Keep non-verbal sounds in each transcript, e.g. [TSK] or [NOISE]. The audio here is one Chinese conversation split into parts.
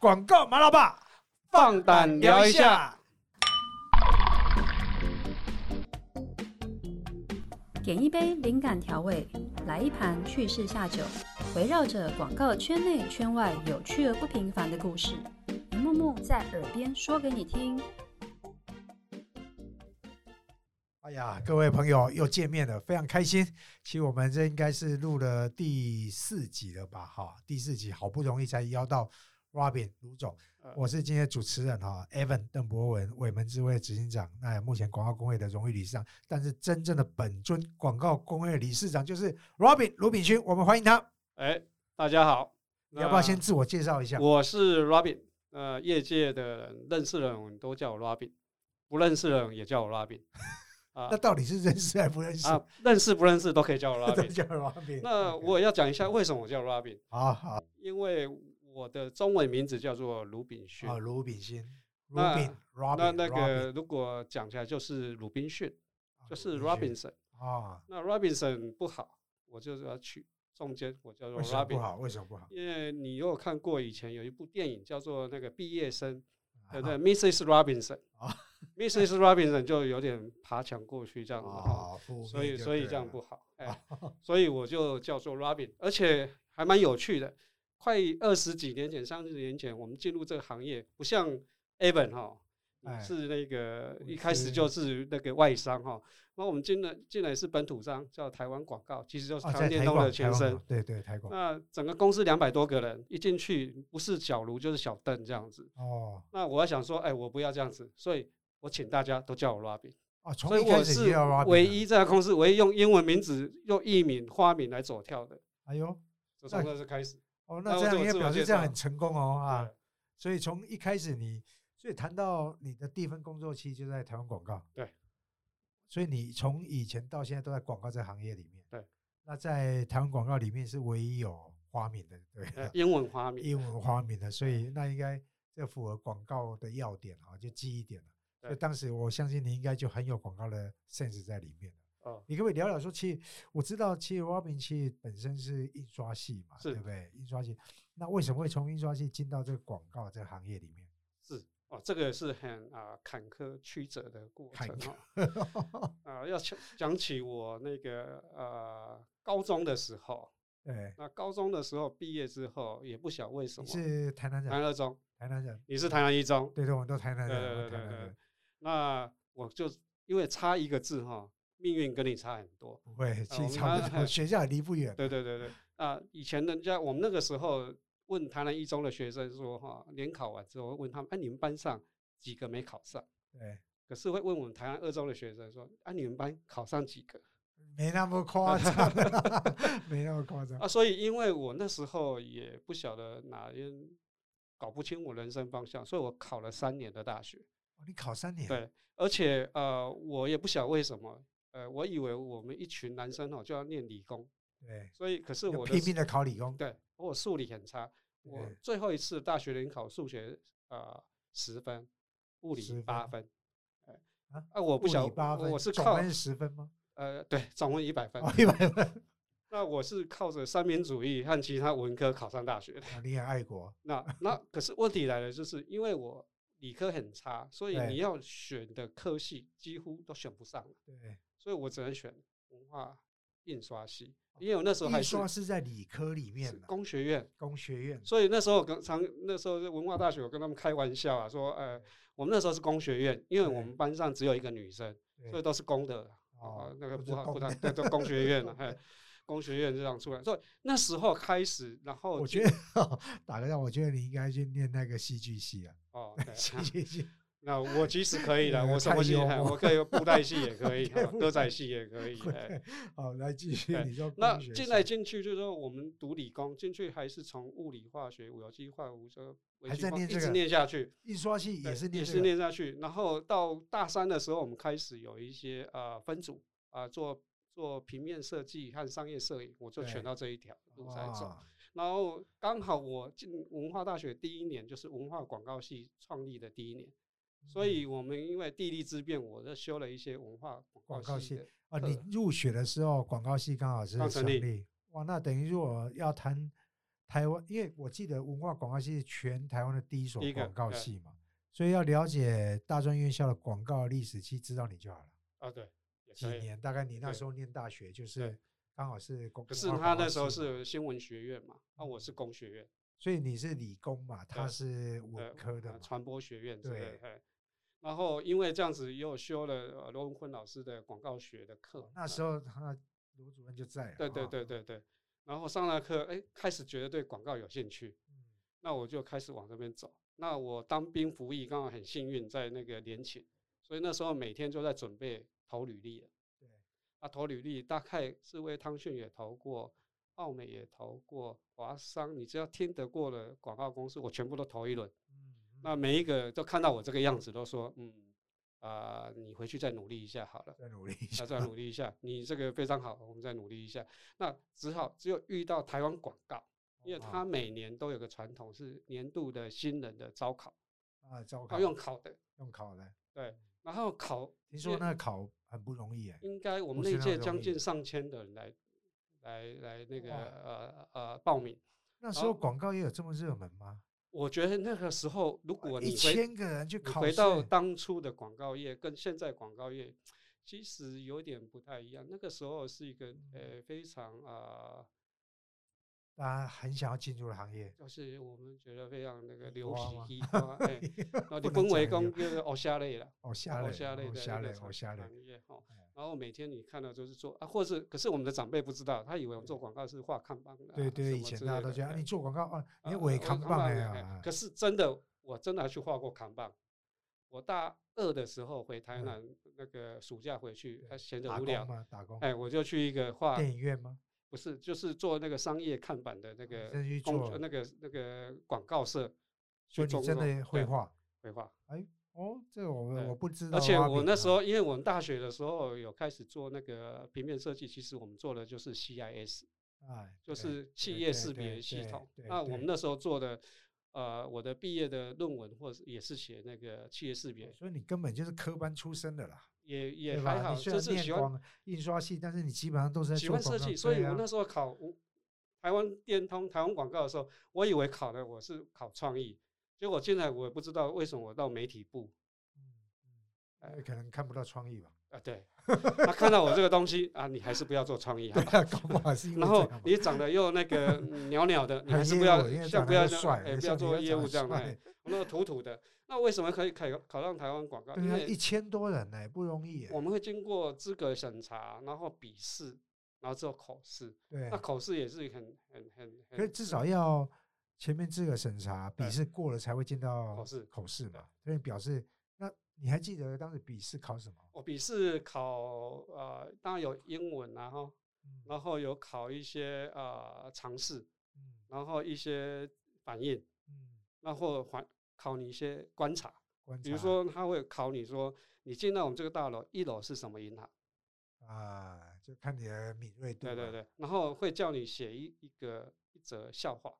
广告马老爸放胆聊一下。点一杯灵感调味，来一盘趣事下酒，围绕着广告圈内圈外有趣而不平凡的故事，一幕幕在耳边说给你听。哎呀，各位朋友又见面了，非常开心。其实我们这应该是录了第四集了吧？哈，第四集好不容易才邀到 Robin 卢总，我是今天主持人哈，Evan 邓博文，伟门智慧执行长，那目前广告工会的荣誉理事长，但是真正的本尊广告工会理事长就是 Robin 卢炳勋，我们欢迎他。哎，大家好，你要不要先自我介绍一下？我是 Robin，呃，业界的人认识的人都叫我 Robin，不认识的人也叫我 Robin。[LAUGHS] 那到底是认识还不认识？啊，认识不认识都可以叫我 [LAUGHS] Robin。叫 Robin。那我要讲一下为什么我叫 Robin。好好，因为我的中文名字叫做鲁炳勋。啊，卢炳勋。那 Robin。那那个如果讲起来就是鲁滨逊，就是 Robinson。啊。那 Robinson 不好，我就是要取中间，我叫做 Robin。不好？为什么不好？因为你有看过以前有一部电影叫做那个毕业生，对不对？Mrs. Robinson。啊。Mrs. Robinson 就有点爬墙过去这样子哈，所以所以这样不好，哎，所以我就叫做 Robin，而且还蛮有趣的。快二十几年前、三十年前，我们进入这个行业，不像 Evan 哈，是那个一开始就是那个外商哈。那我们进来进来是本土商，叫台湾广告，其实就是台湾电动的前身。对对，台广。那整个公司两百多个人，一进去不是小卢就是小邓这样子。哦。那我要想说，哎，我不要这样子，所以。我请大家都叫我 Robin 啊，所以我是唯一这家公司唯一用英文名字、用艺名、花名来走跳的。哎呦，从那是开始哦，那这样应该表示这样很成功哦啊。所以从一开始你，所以谈到你的第一份工作期就在台湾广告。对，所以你从以前到现在都在广告这行业里面。对，那在台湾广告里面是唯一有花名的，对，英文花名，英文花名的，所以那应该这符合广告的要点啊，就记忆点了。所以当时我相信你应该就很有广告的 sense 在里面哦，你可不可以聊聊说，其实我知道，其实 Robin 其实本身是印刷系嘛，对不对？印刷系，那为什么会从印刷系进到这个广告这个行业里面？是哦，这个是很啊坎坷曲折的过程哦。[LAUGHS] 啊，要讲讲起我那个呃高中的时候，对，那高中的时候毕业之后也不晓为什么是台南人，台南中，台南人，你是台南一中，对对，我们都台南人，对对对对。那我就因为差一个字哈，命运跟你差很多。不会，其实差不多，[LAUGHS] 学校离不远。对对对对。啊，以前人家我们那个时候问台南一中的学生说哈，联考完之后问他们，哎，你们班上几个没考上？对。可是会问我们台南二中的学生说，啊，你们班考上几个？没那么夸张，[LAUGHS] [LAUGHS] 没那么夸张。啊，所以因为我那时候也不晓得哪边搞不清我人生方向，所以我考了三年的大学。你考三年？对，而且呃，我也不晓为什么，呃，我以为我们一群男生哦就要念理工，对，所以可是我拼命的考理工，对，我数理很差，我最后一次大学联考数学呃十分，物理八分，啊，我不晓我是考分十分吗？呃，对，总分一百分，一百分。那我是靠着三民主义和其他文科考上大学的，你很爱国。那那 [LAUGHS] 可是问题来了，就是因为我。理科很差，所以你要选的科系几乎都选不上。对，所以我只能选文化印刷系，因为我那时候还印刷是在理科里面，工学院，工学院。所以那时候跟常那时候文化大学，我跟他们开玩笑啊，说，呃，我们那时候是工学院，因为我们班上只有一个女生，所以都是公的啊，那个不好不太对，都工学院了，哎。[LAUGHS] 工学院这样出来，所以那时候开始，然后我觉得 [LAUGHS] 打个样，我觉得你应该去念那个戏剧系啊。哦，[LAUGHS] 戏剧系。那我其实可以的，[LAUGHS] 我什么戏我可以布袋戏也可以，[LAUGHS] 歌仔戏也可以。[LAUGHS] 好，来继续。你说那进来进去就是说，我们读理工进去还是从物理、化学、有机化学这还在念一直念下去。印刷系也是也是念下去，然后到大三的时候，我们开始有一些呃分组啊做。做平面设计和商业摄影，我就选到这一条路在走。然后刚好我进文化大学第一年，就是文化广告系创立的第一年，所以我们因为地利之便，我就修了一些文化广告系啊。你入学的时候，广告系刚好是成立。哇，那等于如果要谈台湾，因为我记得文化广告系是全台湾的第一所广告系嘛，所以要了解大专院校的广告历史，其实知道你就好了。啊，对，几年？大概你那时候念大学，就是刚好是可是他那时候是新闻学院嘛，那我是工学院，所以你是理工嘛，他是文科的传播学院。对。然后因为这样子，又修了罗文坤老师的广告学的课。那时候他罗主任就在。对对对对对。然后上了课，哎，开始觉得对广告有兴趣。嗯。那我就开始往这边走。那我当兵服役，刚好很幸运在那个联勤，所以那时候每天就在准备投履历了。对。啊，投履历，大概是为汤逊也投过，奥美也投过，华商，你只要听得过的广告公司，我全部都投一轮。那每一个都看到我这个样子，都说嗯啊，你回去再努力一下好了，再努力一下，再努力一下，你这个非常好，我们再努力一下。那只好只有遇到台湾广告，因为他每年都有个传统是年度的新人的招考啊，招考用考的，用考的，对。然后考，听说那考很不容易哎，应该我们那届将近上千的人来来来那个呃呃报名。那时候广告也有这么热门吗？我觉得那个时候，如果你千个人去考回到当初的广告业，跟现在广告业其实有点不太一样。那个时候是一个呃非常啊。大家很想要进入的行业，就是我们觉得非常那个流皮花，哎，[LAUGHS] 然后你分为工就是偶像类了，偶像类，偶像类的偶像类行业哈。然后每天你看到就是做啊，或是可是我们的长辈不知道，他以为我们做广告是画看板的，对对，以前大家都这样，你做广告啊，你伪看板呀。可是真的，我真的去画过看板。我大二的时候回台南，那个暑假回去，他闲着无聊，打工，哎，我就去一个画电影院吗？不是，就是做那个商业看板的那个工作，那个那个广告社。所以你真的绘画？绘画？哎，哦，这个我我不知道。而且我那时候，因为我们大学的时候有开始做那个平面设计，其实我们做的就是 CIS，哎，就是企业识别系统。那我们那时候做的。呃，我的毕业的论文或者也是写那个企业识别，所以你根本就是科班出身的啦，也也还好，就是喜欢印刷系，但是你基本上都是喜欢设计，所以我那时候考台湾电通、台湾广告的时候，我以为考的我是考创意，结果现在我也不知道为什么我到媒体部，嗯嗯，可能看不到创意吧。啊，对，他看到我这个东西啊，你还是不要做创意，然后你长得又那个袅袅的，[LAUGHS] 你还是不要，像不要像，哎，[LAUGHS] 不要做业务这样，哎，那个土土的，那为什么可以考考上台湾广告？因为一千多人呢，不容易。我们会经过资格审查，然后笔试，然后之后口试。对，那口试也是很很很，可以至少要前面资格审查、笔试过了才会进到口试口试嘛，所以表示那。你还记得当时笔试考什么？我笔试考呃，当然有英文然后，然后有考一些呃尝试，然后一些反应，嗯，然后还考你一些观察，观察，比如说他会考你说，你进到我们这个大楼，一楼是什么银行？啊，就看你的敏锐度。对对对，然后会叫你写一一个一则笑话。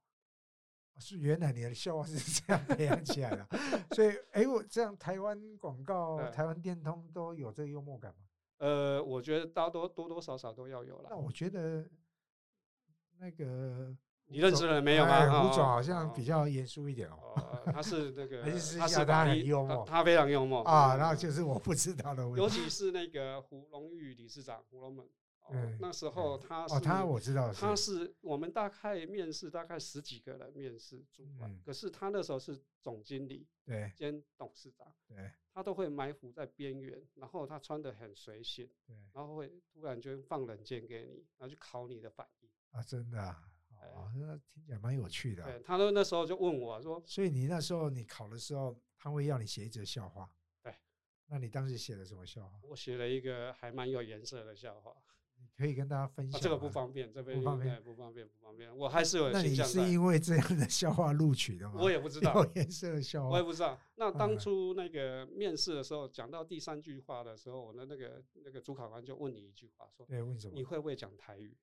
是原来你的笑话是这样培养起来的，所以哎，我这样台湾广告、台湾电通都有这个幽默感吗？呃，我觉得大多多多少少都要有了。那我觉得那个你认识了没有吗？吴总好像比较严肃一点哦。他是那 [LAUGHS] 个，他是他很幽默，他非常幽默啊。然后就是我不知道的问题，尤其是那个胡荣玉理事长胡龙门。那时候他是哦，他我知道，他是我们大概面试大概十几个人面试主管，可是他那时候是总经理对兼董事长，对，他都会埋伏在边缘，然后他穿的很随性，对，然后会突然就放冷箭给你，然后去考你的反应啊，真的啊，哦，那听起来蛮有趣的。对，他说那时候就问我说，所以你那时候你考的时候，他会要你写一则笑话，对，那你当时写的什么笑话？我写了一个还蛮有颜色的笑话。可以跟大家分享，这个不方便，这边不方便，不方便，不方便。我还是有。那你是因为这样的笑话录取的吗？我也不知道。有颜色的笑话，我也不知道。那当初那个面试的时候，讲到第三句话的时候，我的那个那个主考官就问你一句话，说：“对，问什么？你会不会讲台语？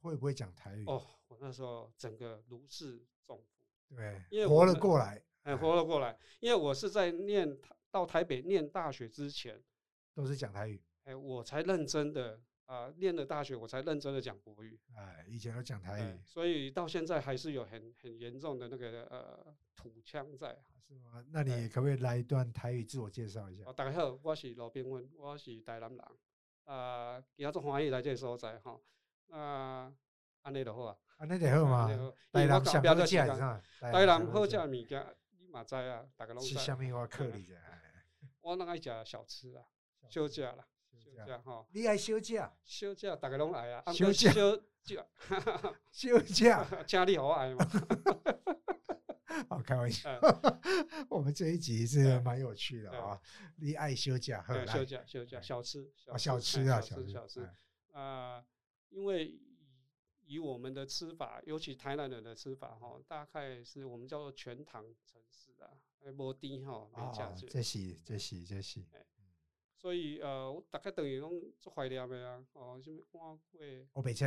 会不会讲台语？”哦，我那时候整个如释重负。对，因为活了过来，哎，活了过来。因为我是在念到台北念大学之前，都是讲台语。哎，我才认真的。啊，念了大学我才认真的讲国语。哎，以前都讲台语，所以到现在还是有很很严重的那个呃土腔在。是吗？那你可不可以来一段台语自我介绍一下？大家好，我是罗宾文，我是台南人。啊，今仔做欢喜来这个所在哈。啊，安尼就好啊。安尼就好嘛。台南想好食啥？台南好食物件，你嘛知啊？大家拢知。是虾米我克你者？我那爱食小吃啊，小食啦。休假哈，你爱休假？休假大家拢 [LAUGHS] [LAUGHS] 爱啊。[LAUGHS] 休假，休假，休假，请你好爱嘛。好开玩笑，我们这一集是蛮有趣的啊。你爱休假？休假，休假，小吃，小吃啊，小吃，小吃。啊，因为以以我们的吃法，尤其台南人的吃法哈，大概是我们叫做全糖城市啊，无甜哈，没价值。这是，这是，这是。所以呃，我大概等于拢做怀念的啊，哦，什么碗粿、欧白切、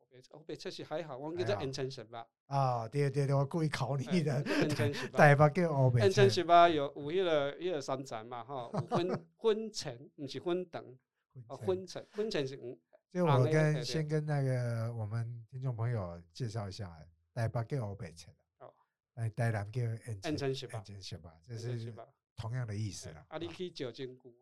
欧白切、欧白切是还好，我叫做 intention 吧。啊，对对对，我故意考你的。[LAUGHS] intention 吧。台北叫欧白切。intention 吧，有有迄个迄个三层嘛，哈，有分分层，不是分等，啊，分层，分层是五。就我跟先跟那个我们听众朋友介绍一下，台北叫欧白切的，哦，哎，台南叫 intention 吧，intention 吧，这是同样的意思啦。啊，你去酒精菇。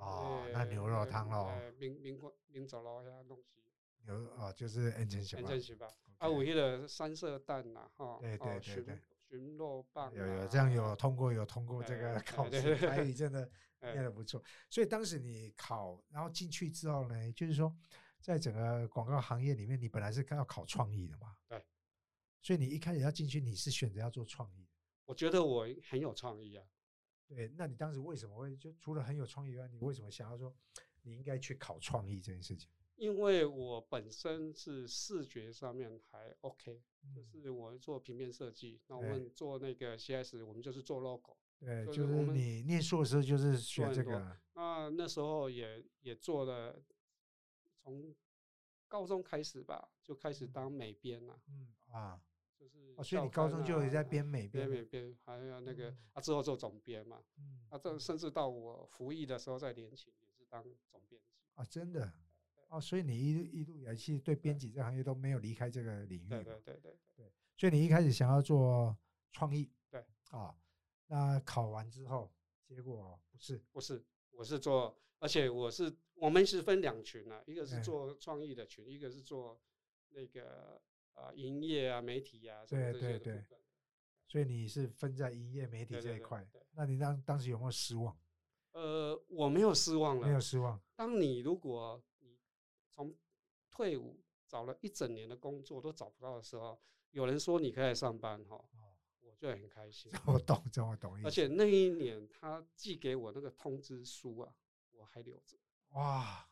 哦，那牛肉汤咯，民民国民族咯遐东西。牛哦，就是 N 层型吧。啊，有迄个三色蛋呐，哈。对对对对。寻肉棒。有有这样有通过有通过这个 [LAUGHS] 考试，台语真的念的不错。所以当时你考，然后进去之后呢，就是说，在整个广告行业里面，你本来是要考创意的嘛。对。所以你一开始要进去，你是选择要做创意。我觉得我很有创意啊。对，那你当时为什么会就除了很有创意以外，你为什么想要说你应该去考创意这件事情？因为我本身是视觉上面还 OK，就是我做平面设计，那我们做那个 CS，我们就是做 logo。对，就是你念硕士就是学这个。那那时候也也做了，从高中开始吧，就开始当美编了。嗯啊。哦，所以你高中就有在编美编，编美编，还有那个啊，之后做总编嘛，嗯，啊，这甚至到我服役的时候在联勤也是当总编辑啊，真的，哦，所以你一一路以来其实对编辑这行业都没有离开这个领域，对对对对对，所以你一开始想要做创意，对，啊，那考完之后结果不是不是，我是做，而且我是我们是分两群啊，一个是做创意的群，一个是做那个。啊，营业啊，媒体啊，对对对，所以你是分在营业媒体这一块。那你当当时有没有失望？呃，我没有失望了，没有失望。当你如果你从退伍找了一整年的工作都找不到的时候，有人说你可以来上班哈，我就很开心。我懂，这我懂。而且那一年他寄给我那个通知书啊，我还留着。哇！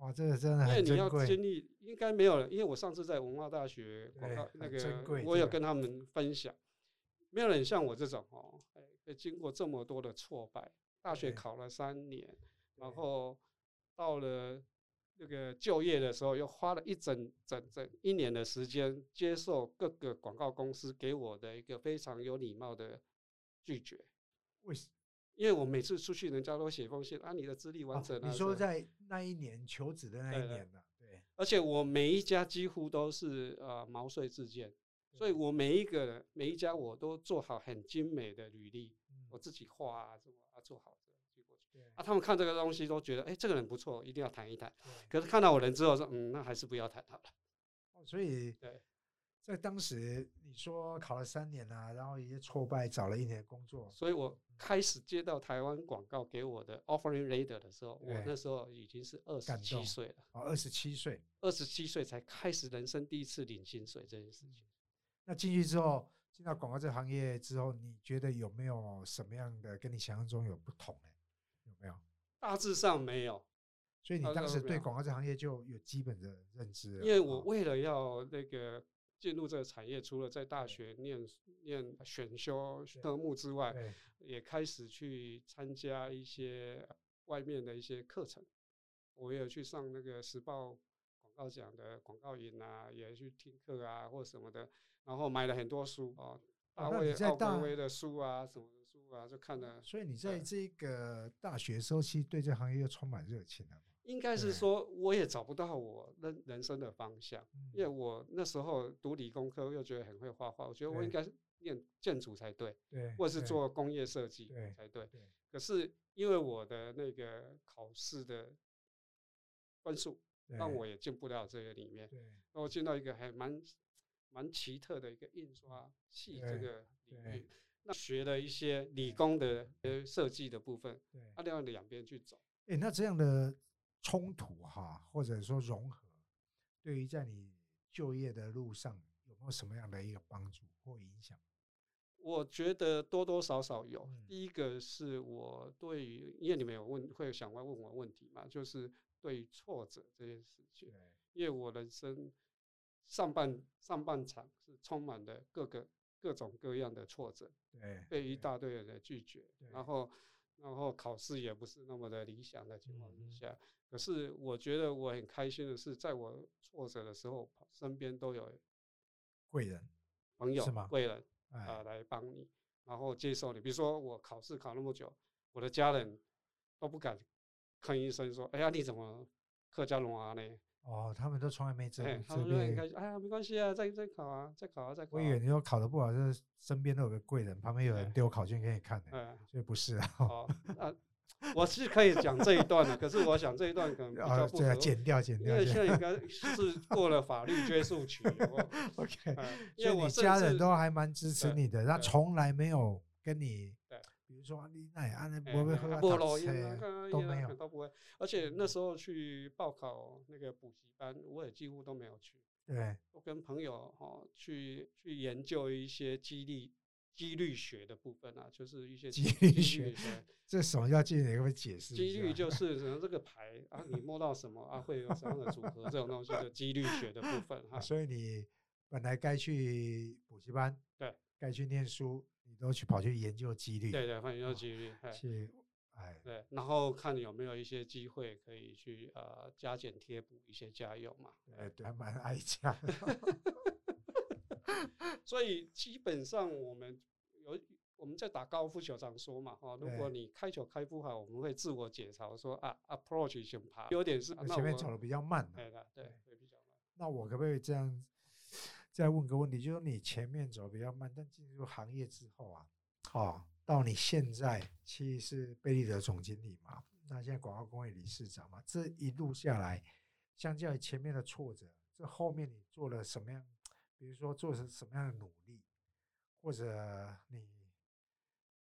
哇，这个真的很因为你要经历，应该没有了。因为我上次在文化大学广告那个，我有跟他们分享，没有人像我这种哦，哎，经过这么多的挫败，大学考了三年，然后到了那个就业的时候，又花了一整整整一年的时间，接受各个广告公司给我的一个非常有礼貌的拒绝。为什？因为我每次出去，人家都写封信啊，你的资历完整。你说在那一年求职的那一年呢？对。而且我每一家几乎都是呃毛遂自荐，所以我每一个每一家我都做好很精美的履历，我自己画啊，什么啊做好的寄过去。啊，他们看这个东西都觉得，哎，这个人不错，一定要谈一谈。可是看到我人之后说，嗯，那还是不要谈好了。哦，所以对。在当时，你说考了三年啊，然后一些挫败，找了一年工作，所以我开始接到台湾广告给我的 offering letter 的时候，我那时候已经是二十七岁了。哦，二十七岁，二十七岁才开始人生第一次领薪水这件事情。那进去之后，进到广告这个行业之后，你觉得有没有什么样的跟你想象中有不同呢？有没有？大致上没有。所以你当时对广告这行业就有基本的认知。因为我为了要那个。进入这个产业，除了在大学念念选修科目之外，也开始去参加一些外面的一些课程。我也有去上那个时报广告奖的广告营啊，也去听课啊，或什么的。然后买了很多书啊，大卫奥格威的书啊，什么的书啊，就看了。所以你在这个大学时候，其实对这行业又充满热情了。应该是说我也找不到我人人生的方向，因为我那时候读理工科又觉得很会画画，我觉得我应该念建筑才对，对，或者是做工业设计才对。可是因为我的那个考试的分数，让我。也进不了这个里面。对，然后进到一个还蛮蛮奇特的一个印刷系这个领域，那。学了一些理工的呃设计的部分，对，他要两边去走。哎，那这样的冲突哈，或者说融合，对于在你就业的路上有没有什么样的一个帮助或影响？我觉得多多少少有。第一个是我对于，因为你们有问，会想问问我问题嘛，就是对于挫折这件事情。因为我人生上半上半场是充满了各个各种各样的挫折，对，被一大堆人的拒绝，然后然后考试也不是那么的理想的情况之下。可是我觉得我很开心的是，在我挫折的时候，身边都有贵人、朋友、贵人。啊，来帮你，然后接受你。比如说我考试考那么久，我的家人都不敢吭一声说：“哎呀，你怎么客家龙啊呢？”哦，他们都从来没这他们就很开心。哎呀，没关系啊，再再考啊，再考啊，再考。我以为你说考的不好，就是身边都有个贵人，旁边有人丢考卷给你看的，所以不是啊。哦，啊。我是可以讲这一段的，可是我想这一段可能比较不合剪掉剪掉，因为现在应该是过了法律追诉期。[LAUGHS] OK，因为你家人都还蛮支持你的，他从来没有跟你，比如说你那也安那不会喝打车都没有都不会，而且那时候去报考那个补习班，我也几乎都没有去。对，我跟朋友哈去去研究一些激励。几率学的部分啊，就是一些几率学。这什么叫几率？可不解释？几率就 [LAUGHS] 是什么这个牌啊，你摸到什么啊，会有什么样的组合？这种东西的几率学的部分哈。所以你本来该去补习班，对，该去念书，你都去跑去研究几率。对对，研究几率。去，哎，对，然后看有没有一些机会可以去呃加减贴补一些家用嘛。哎，对，还蛮爱家。[LAUGHS] 所以基本上我们有我们在打高尔夫球常说嘛，哈，如果你开球开不好，我们会自我解嘲说啊，approach 先爬，有点是前面走的比较慢，对的，对，会比较慢。那我可不可以这样再问个问题，就是你前面走比较慢，但进入行业之后啊，哦，到你现在其实是贝利德总经理嘛，那现在广告工业理事长嘛，这一路下来，相较于前面的挫折，这后面你做了什么样？比如说做成什么样的努力，或者你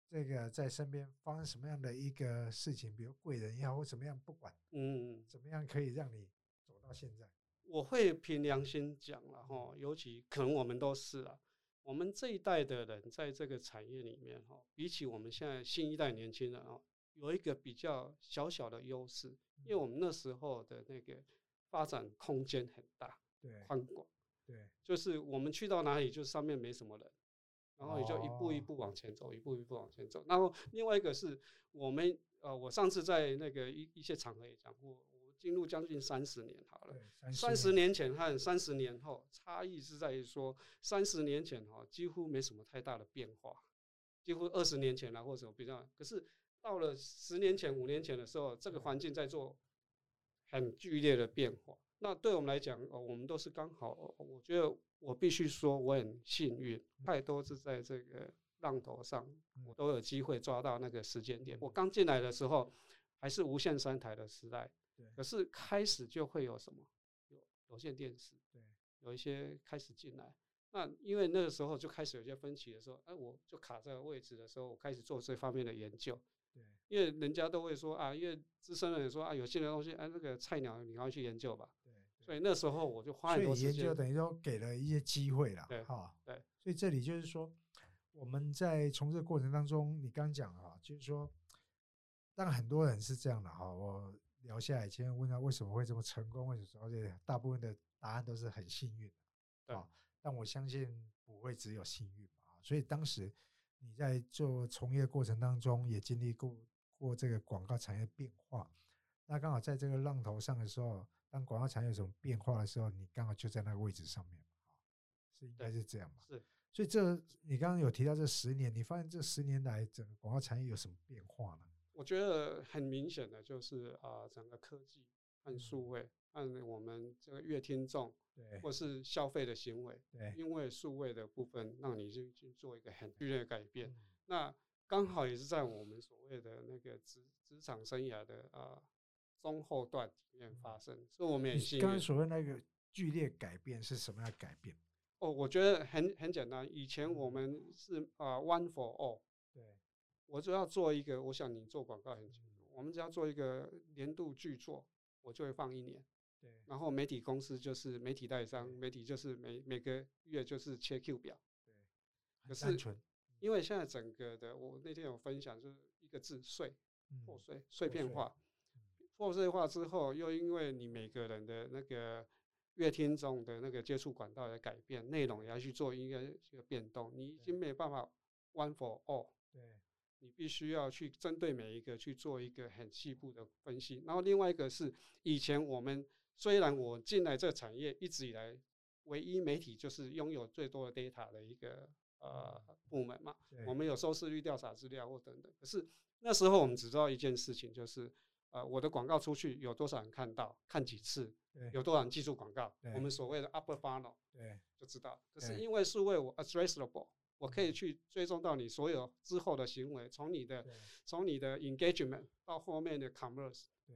这个在身边发生什么样的一个事情，比如贵人也好或怎么样，不管，嗯，怎么样可以让你走到现在？我会凭良心讲了哈，尤其可能我们都是啊，我们这一代的人在这个产业里面哈，比起我们现在新一代年轻人啊，有一个比较小小的优势，因为我们那时候的那个发展空间很大，对，宽广。对，就是我们去到哪里，就上面没什么人，然后你就一步一步往前走，一步一步往前走。然后另外一个是我们，呃，我上次在那个一一些场合也讲过，我进入将近三十年好了，三十年前和三十年后差异是在于说，三十年前哈几乎没什么太大的变化，几乎二十年前了或者比较，可是到了十年前、五年前的时候，这个环境在做很剧烈的变化。那对我们来讲，哦，我们都是刚好。我觉得我必须说，我很幸运，太多是在这个浪头上，我都有机会抓到那个时间点。我刚进来的时候，还是无线三台的时代，对。可是开始就会有什么，有有线电视，对，有一些开始进来。那因为那个时候就开始有些分歧的时候，哎，我就卡这个位置的时候，我开始做这方面的研究。对，因为人家都会说啊，因为资深的人说啊，有些的东西，哎，那个菜鸟，你要去研究吧。对，所以那时候我就花很多时间。研究等于说给了一些机会了，对，哈，对。所以这里就是说，我们在从这个过程当中，你刚讲哈，就是说，当然很多人是这样的哈。我聊下来，先问他为什么会这么成功，为什么？而且大部分的答案都是很幸运的，啊。但我相信不会只有幸运嘛，所以当时。你在做从业过程当中，也经历过过这个广告产业变化，那刚好在这个浪头上的时候，当广告产业有什么变化的时候，你刚好就在那个位置上面是应该是这样吧？是，所以这你刚刚有提到这十年，你发现这十年来整个广告产业有什么变化呢？我觉得很明显的就是啊，整个科技按数位，按我们这个乐听众，对，或是消费的行为，对，因为数位的部分让你去去做一个很剧烈的改变，那刚好也是在我们所谓的那个职职场生涯的啊中后段里面发生，所以我。们也刚刚所谓那个剧烈改变是什么样改变？哦，我觉得很很简单，以前我们是啊 one for all，对，我只要做一个，我想你做广告很清楚。我们只要做一个年度巨作，我就会放一年。对，然后媒体公司就是媒体代理商，媒体就是每每个月就是切 Q 表。对，可是因为现在整个的，我那天有分享，就是一个字碎，破碎，碎片化。破碎化之后，又因为你每个人的那个乐听众的那个接触管道的改变，内容也要去做一个一个变动，你已经没有办法 one for all。对。你必须要去针对每一个去做一个很细部的分析，然后另外一个是以前我们虽然我进来这产业一直以来唯一媒体就是拥有最多的 data 的一个呃部门嘛，我们有收视率调查资料或等等，可是那时候我们只知道一件事情，就是呃我的广告出去有多少人看到，看几次，有多少人记住广告，我们所谓的 upper funnel，对，就知道。可是因为是为我 addressable。我可以去追踪到你所有之后的行为，从你的从你的 engagement 到后面的 commerce，对，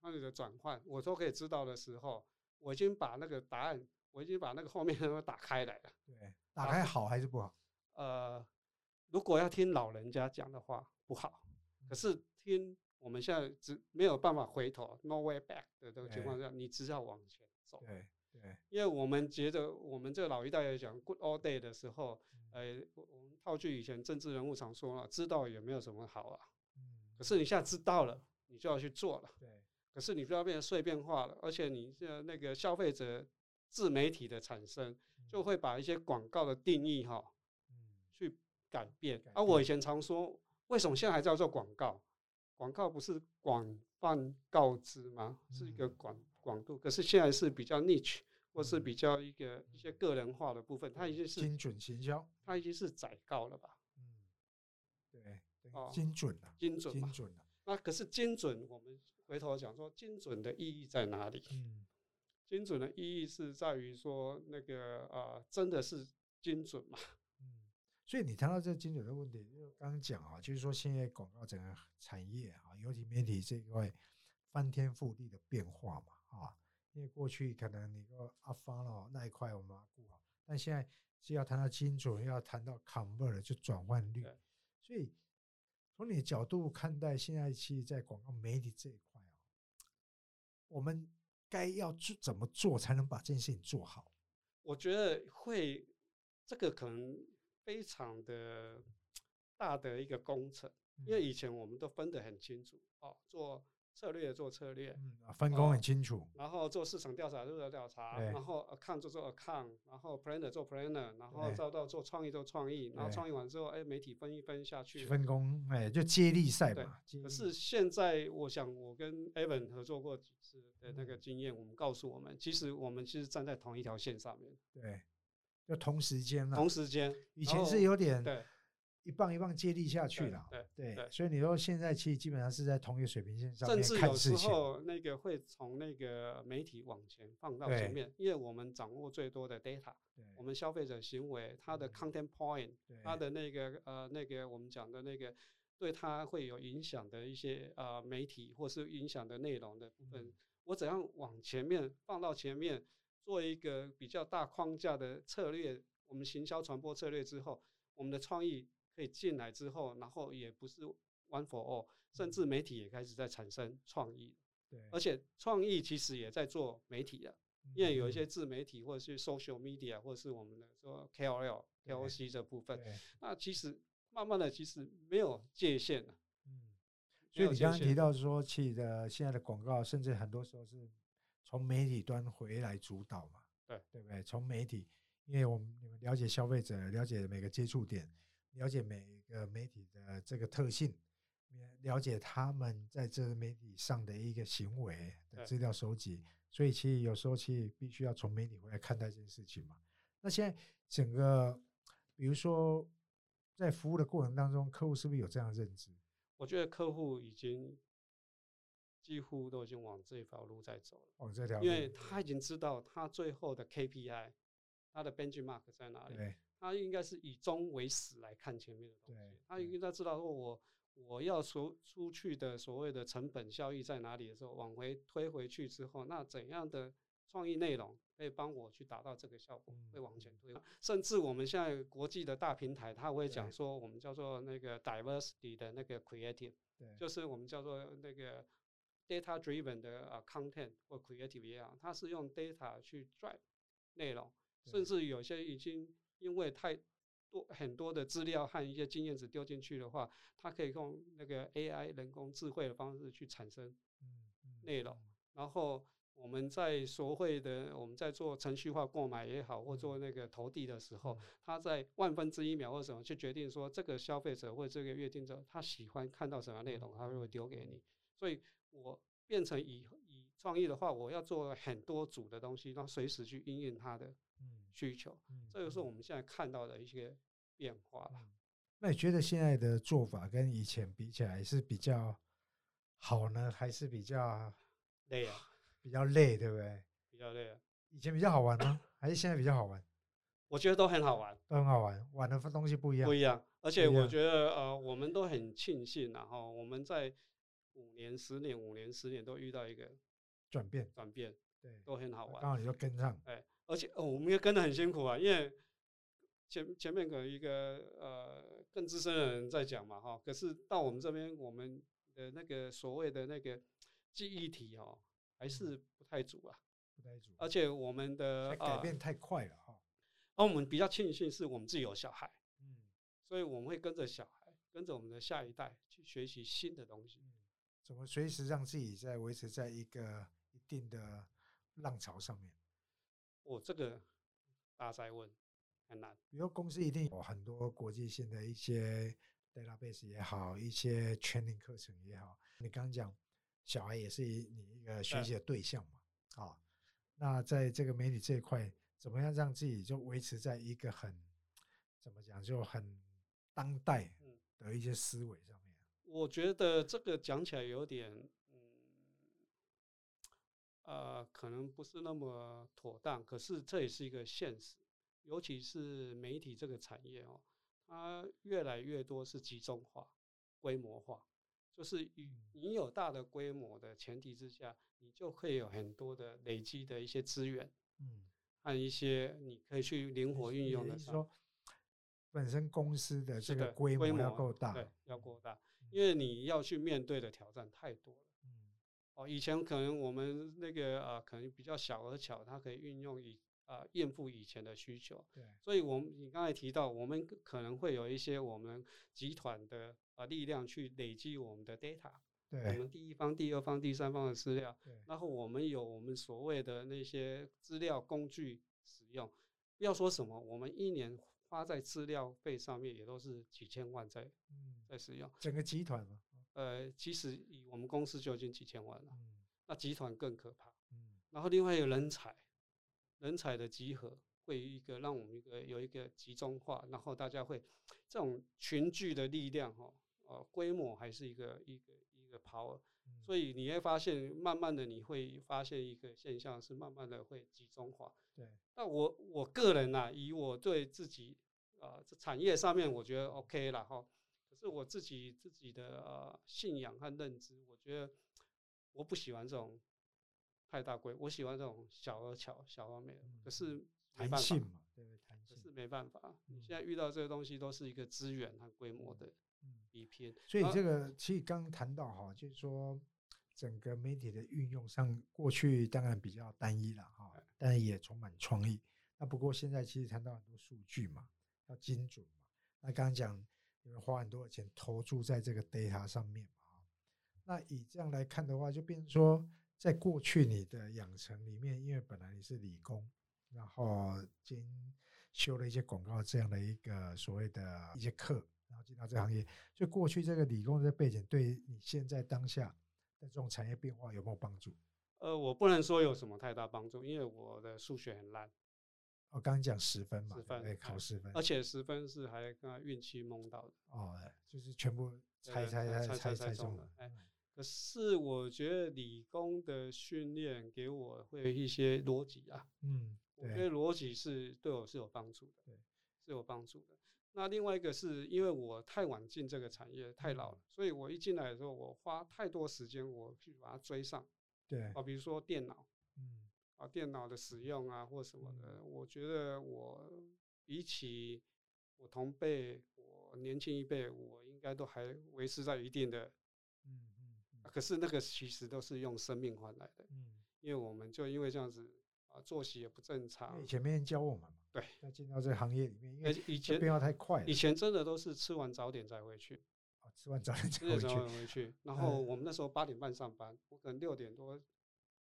那你的转换，我都可以知道的时候，我已经把那个答案，我已经把那个后面都打开来了。对，打开好还是不好？呃，如果要听老人家讲的话，不好。可是听我们现在只没有办法回头，no way back 的这个情况下，你只要往前走。对对，因为我们觉得我们这个老一代讲 good all day 的时候。呃，我们套句以前政治人物常说了，知道也没有什么好啊。嗯。可是你现在知道了，你就要去做了。对。可是你不要变成碎片化了，而且你这那个消费者自媒体的产生，就会把一些广告的定义哈，嗯，去改变。而我以前常说，为什么现在还在做广告？广告不是广泛告知吗？是一个广广度。可是现在是比较 niche。或是比较一个一些个人化的部分，它已经是精准行销，它已经是窄高了吧？嗯，对，哦，精准的，精准，精准的。那可是精准，我们回头讲说，精准的意义在哪里？嗯，精准的意义是在于说，那个啊，真的是精准嘛？[LAUGHS] 嗯，所以你谈到这精准的问题，就刚刚讲啊，就是说现在广告整个产业啊，尤其媒体这一块翻天覆地的变化嘛，啊。因为过去可能你说阿发了那一块我们顾好，但现在是要谈到精准，要谈到 convert 就转换率，所以从你的角度看待现在其实在广告媒体这一块啊，我们该要做怎么做才能把这件事情做好？我觉得会这个可能非常的 [TSK] 大的一个工程，因为以前我们都分得很清楚哦，做。策略做策略，嗯，分工很清楚。然后做市场调查做调查，然后 account 做做 account，然后 planner 做 planner，然后再到做创意做创意，然后创意完之后，哎，媒体分一分下去。分工，哎，就接力赛嘛。可是现在，我想我跟 Evan 合作过几次的那个经验，我们告诉我们，其实我们其实站在同一条线上面。对，就同时间了。同时间，以前是有点对。一棒一棒接力下去了，对对，所以你说现在其实基本上是在同一个水平线上甚至有时候那个会从那个媒体往前放到前面，因为我们掌握最多的 data，我们消费者行为，它的 content point，它的那个呃那个我们讲的那个对它会有影响的一些呃媒体或是影响的内容的部分，我怎样往前面放到前面做一个比较大框架的策略，我们行销传播策略之后，我们的创意。可以进来之后，然后也不是 one for all，甚至媒体也开始在产生创意。对，而且创意其实也在做媒体了，因为有一些自媒体或者是 social media，或者是我们的说 KOL、KOC 这部分，那其实慢慢的其实没有界限了。嗯，所以你刚刚提到说，其实的现在的广告，甚至很多时候是从媒体端回来主导嘛？对，对不对？从媒体，因为我们你们了解消费者，了解每个接触点。了解每个媒体的这个特性，了解他们在这个媒体上的一个行为的资料收集，所以其实有时候其实必须要从媒体回来看待这件事情嘛。那现在整个，比如说在服务的过程当中，客户是不是有这样的认知？我觉得客户已经几乎都已经往这条路在走了。往这条，因为他已经知道他最后的 KPI，他的 benchmark 在哪里。他应该是以终为始来看前面的东西。他应该知道说，我我要出出去的所谓的成本效益在哪里的时候，往回推回去之后，那怎样的创意内容可以帮我去达到这个效果，会往前推。甚至我们现在国际的大平台，他会讲说，我们叫做那个 diversity 的那个 creative，就是我们叫做那个 data driven 的啊 content 或 creative 一样，它是用 data 去 drive 内容，甚至有些已经。因为太多很多的资料和一些经验值丢进去的话，它可以用那个 AI 人工智慧的方式去产生内容。然后我们在所会的我们在做程序化购买也好，或做那个投递的时候，它在万分之一秒或什么去决定说这个消费者或这个约定者他喜欢看到什么内容，他就会丢给你。所以我变成以以创意的话，我要做很多组的东西，然后随时去应用它的。需求，这个是我们现在看到的一些变化了。那你觉得现在的做法跟以前比起来是比较好呢，还是比较 [LAUGHS] 累啊？比较累，对不对？比较累啊。以前比较好玩吗？还是现在比较好玩？[COUGHS] 我觉得都很好玩，都很好玩，玩的东西不一样，不一样。而且我觉得，呃，我们都很庆幸，然后我们在五年、十年、五年、十年都遇到一个转变，转变，对，都很好玩。刚好你就跟上，哎。而且哦，我们也跟得很辛苦啊，因为前前面可能一个呃更资深的人在讲嘛哈，可是到我们这边，我们的那个所谓的那个记忆体哦，还是不太足啊，不太足。而且我们的改变太快了哈。而我们比较庆幸是我们自己有小孩，嗯，所以我们会跟着小孩，跟着我们的下一代去学习新的东西，怎么随时让自己在维持在一个一定的浪潮上面。我这个大灾问很难。比如公司一定有很多国际性的一些 database 也好，一些 training 课程也好。你刚刚讲小孩也是你一个学习的对象嘛？啊，那在这个媒体这一块，怎么样让自己就维持在一个很怎么讲就很当代的一些思维上面？我觉得这个讲起来有点。呃，可能不是那么妥当，可是这也是一个现实，尤其是媒体这个产业哦，它越来越多是集中化、规模化，就是以你有大的规模的前提之下，你就可以有很多的累积的一些资源，嗯，和一些你可以去灵活运用的。说，本身公司的这个规模要够大，对，要够大，因为你要去面对的挑战太多了。哦，以前可能我们那个呃，可能比较小而巧，它可以运用以啊应付以前的需求。对，所以我们你刚才提到，我们可能会有一些我们集团的啊力量去累积我们的 data，对，我们第一方、第二方、第三方的资料。对，然后我们有我们所谓的那些资料工具使用。不要说什么，我们一年花在资料费上面也都是几千万在在使用。整个集团吗？呃，其实以我们公司就已经几千万了，那集团更可怕。嗯，然后另外有人才，人才的集合会一个让我们一个有一个集中化，然后大家会这种群聚的力量哈，呃，规模还是一个一个一个 power，所以你会发现，慢慢的你会发现一个现象是慢慢的会集中化。对，那我我个人呢，以我对自己啊这产业上面我觉得 OK 了哈。是我自己自己的呃信仰和认知，我觉得我不喜欢这种太大规，我喜欢这种小而巧、小而美。可是没办法嘛，对弹性。可是没办法，你现在遇到这个东西都是一个资源和规模的比拼。所以这个其实刚谈到哈，就是说整个媒体的运用上，过去当然比较单一了哈，但也充满创意。那不过现在其实谈到很多数据嘛，要精准嘛。那刚刚讲。因为花很多的钱投注在这个 data 上面嘛，那以这样来看的话，就变成说，在过去你的养成里面，因为本来你是理工，然后经修了一些广告这样的一个所谓的一些课，然后进到这行业，就过去这个理工的背景，对你现在当下的这种产业变化有没有帮助？呃，我不能说有什么太大帮助，因为我的数学很烂。我刚刚讲十分嘛，十分考十分，而且十分是还跟运气蒙到的。哦，就是全部猜猜猜猜猜中了。哎，可是我觉得理工的训练给我会一些逻辑啊，嗯，我觉得逻辑是对我是有帮助的，对，是有帮助的。那另外一个是因为我太晚进这个产业，太老了，所以我一进来的时候，我花太多时间我去把它追上，对。啊，比如说电脑，嗯，啊，电脑的使用啊或什么的，我觉得我比起我同辈，我年轻一辈，我应该都还维持在一定的，嗯嗯。可。是那个其实都是用生命换来的，嗯，因为我们就因为这样子啊，作息也不正常。前面教我们嘛，对，要进到这个行业里面，因为以前变化太快，以前真的都是吃完早点再回去，啊，吃完早点再回去。然。后我们那时候八点半上班，我可能六点多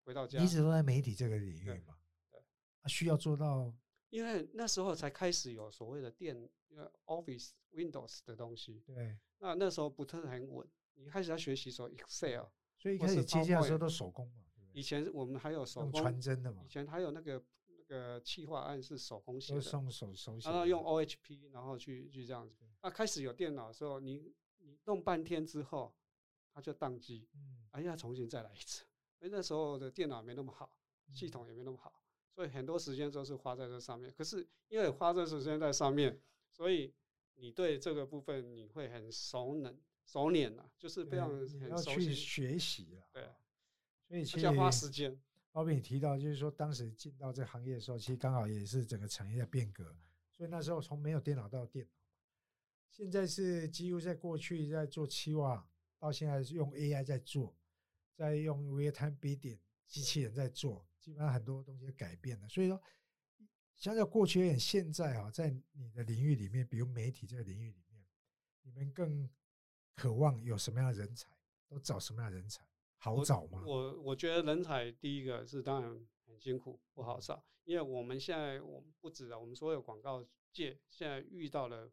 回到家。一直都在媒体这个领域嘛，对，需要做到，因为那时候才开始有所谓的电，Office Windows 的东西，对，那那时候不是很稳。你开始要学习时候，Excel，所以一开始接洽的时候都手工嘛。以前我们还有手工传真的嘛。以前还有那个那个企划案是手工写的，送手手写。然后用 OHP，然后去去这样子。那开始有电脑的时候，你你弄半天之后，它就宕机，嗯，哎呀，重新再来一次。因为那时候的电脑没那么好，系统也没那么好，所以很多时间都是花在这上面。可是因为花这时间在上面，所以你对这个部分你会很熟能。熟练了，就是非常要去学习了。对，所以其实要花时间。包比你提到，就是说当时进到这行业的时候，其实刚好也是整个产业的变革，所以那时候从没有电脑到电脑，现在是几乎在过去在做期望，到现在是用 AI 在做，在用 real time bidding 机器人在做，基本上很多东西改变了。所以说，相较过去有点，现在啊，在你的领域里面，比如媒体这个领域里面，你们更。渴望有什么样的人才，都找什么样的人才，好找吗？我我觉得人才第一个是当然很辛苦，不好找，因为我们现在我们不止啊，我们所有广告界现在遇到了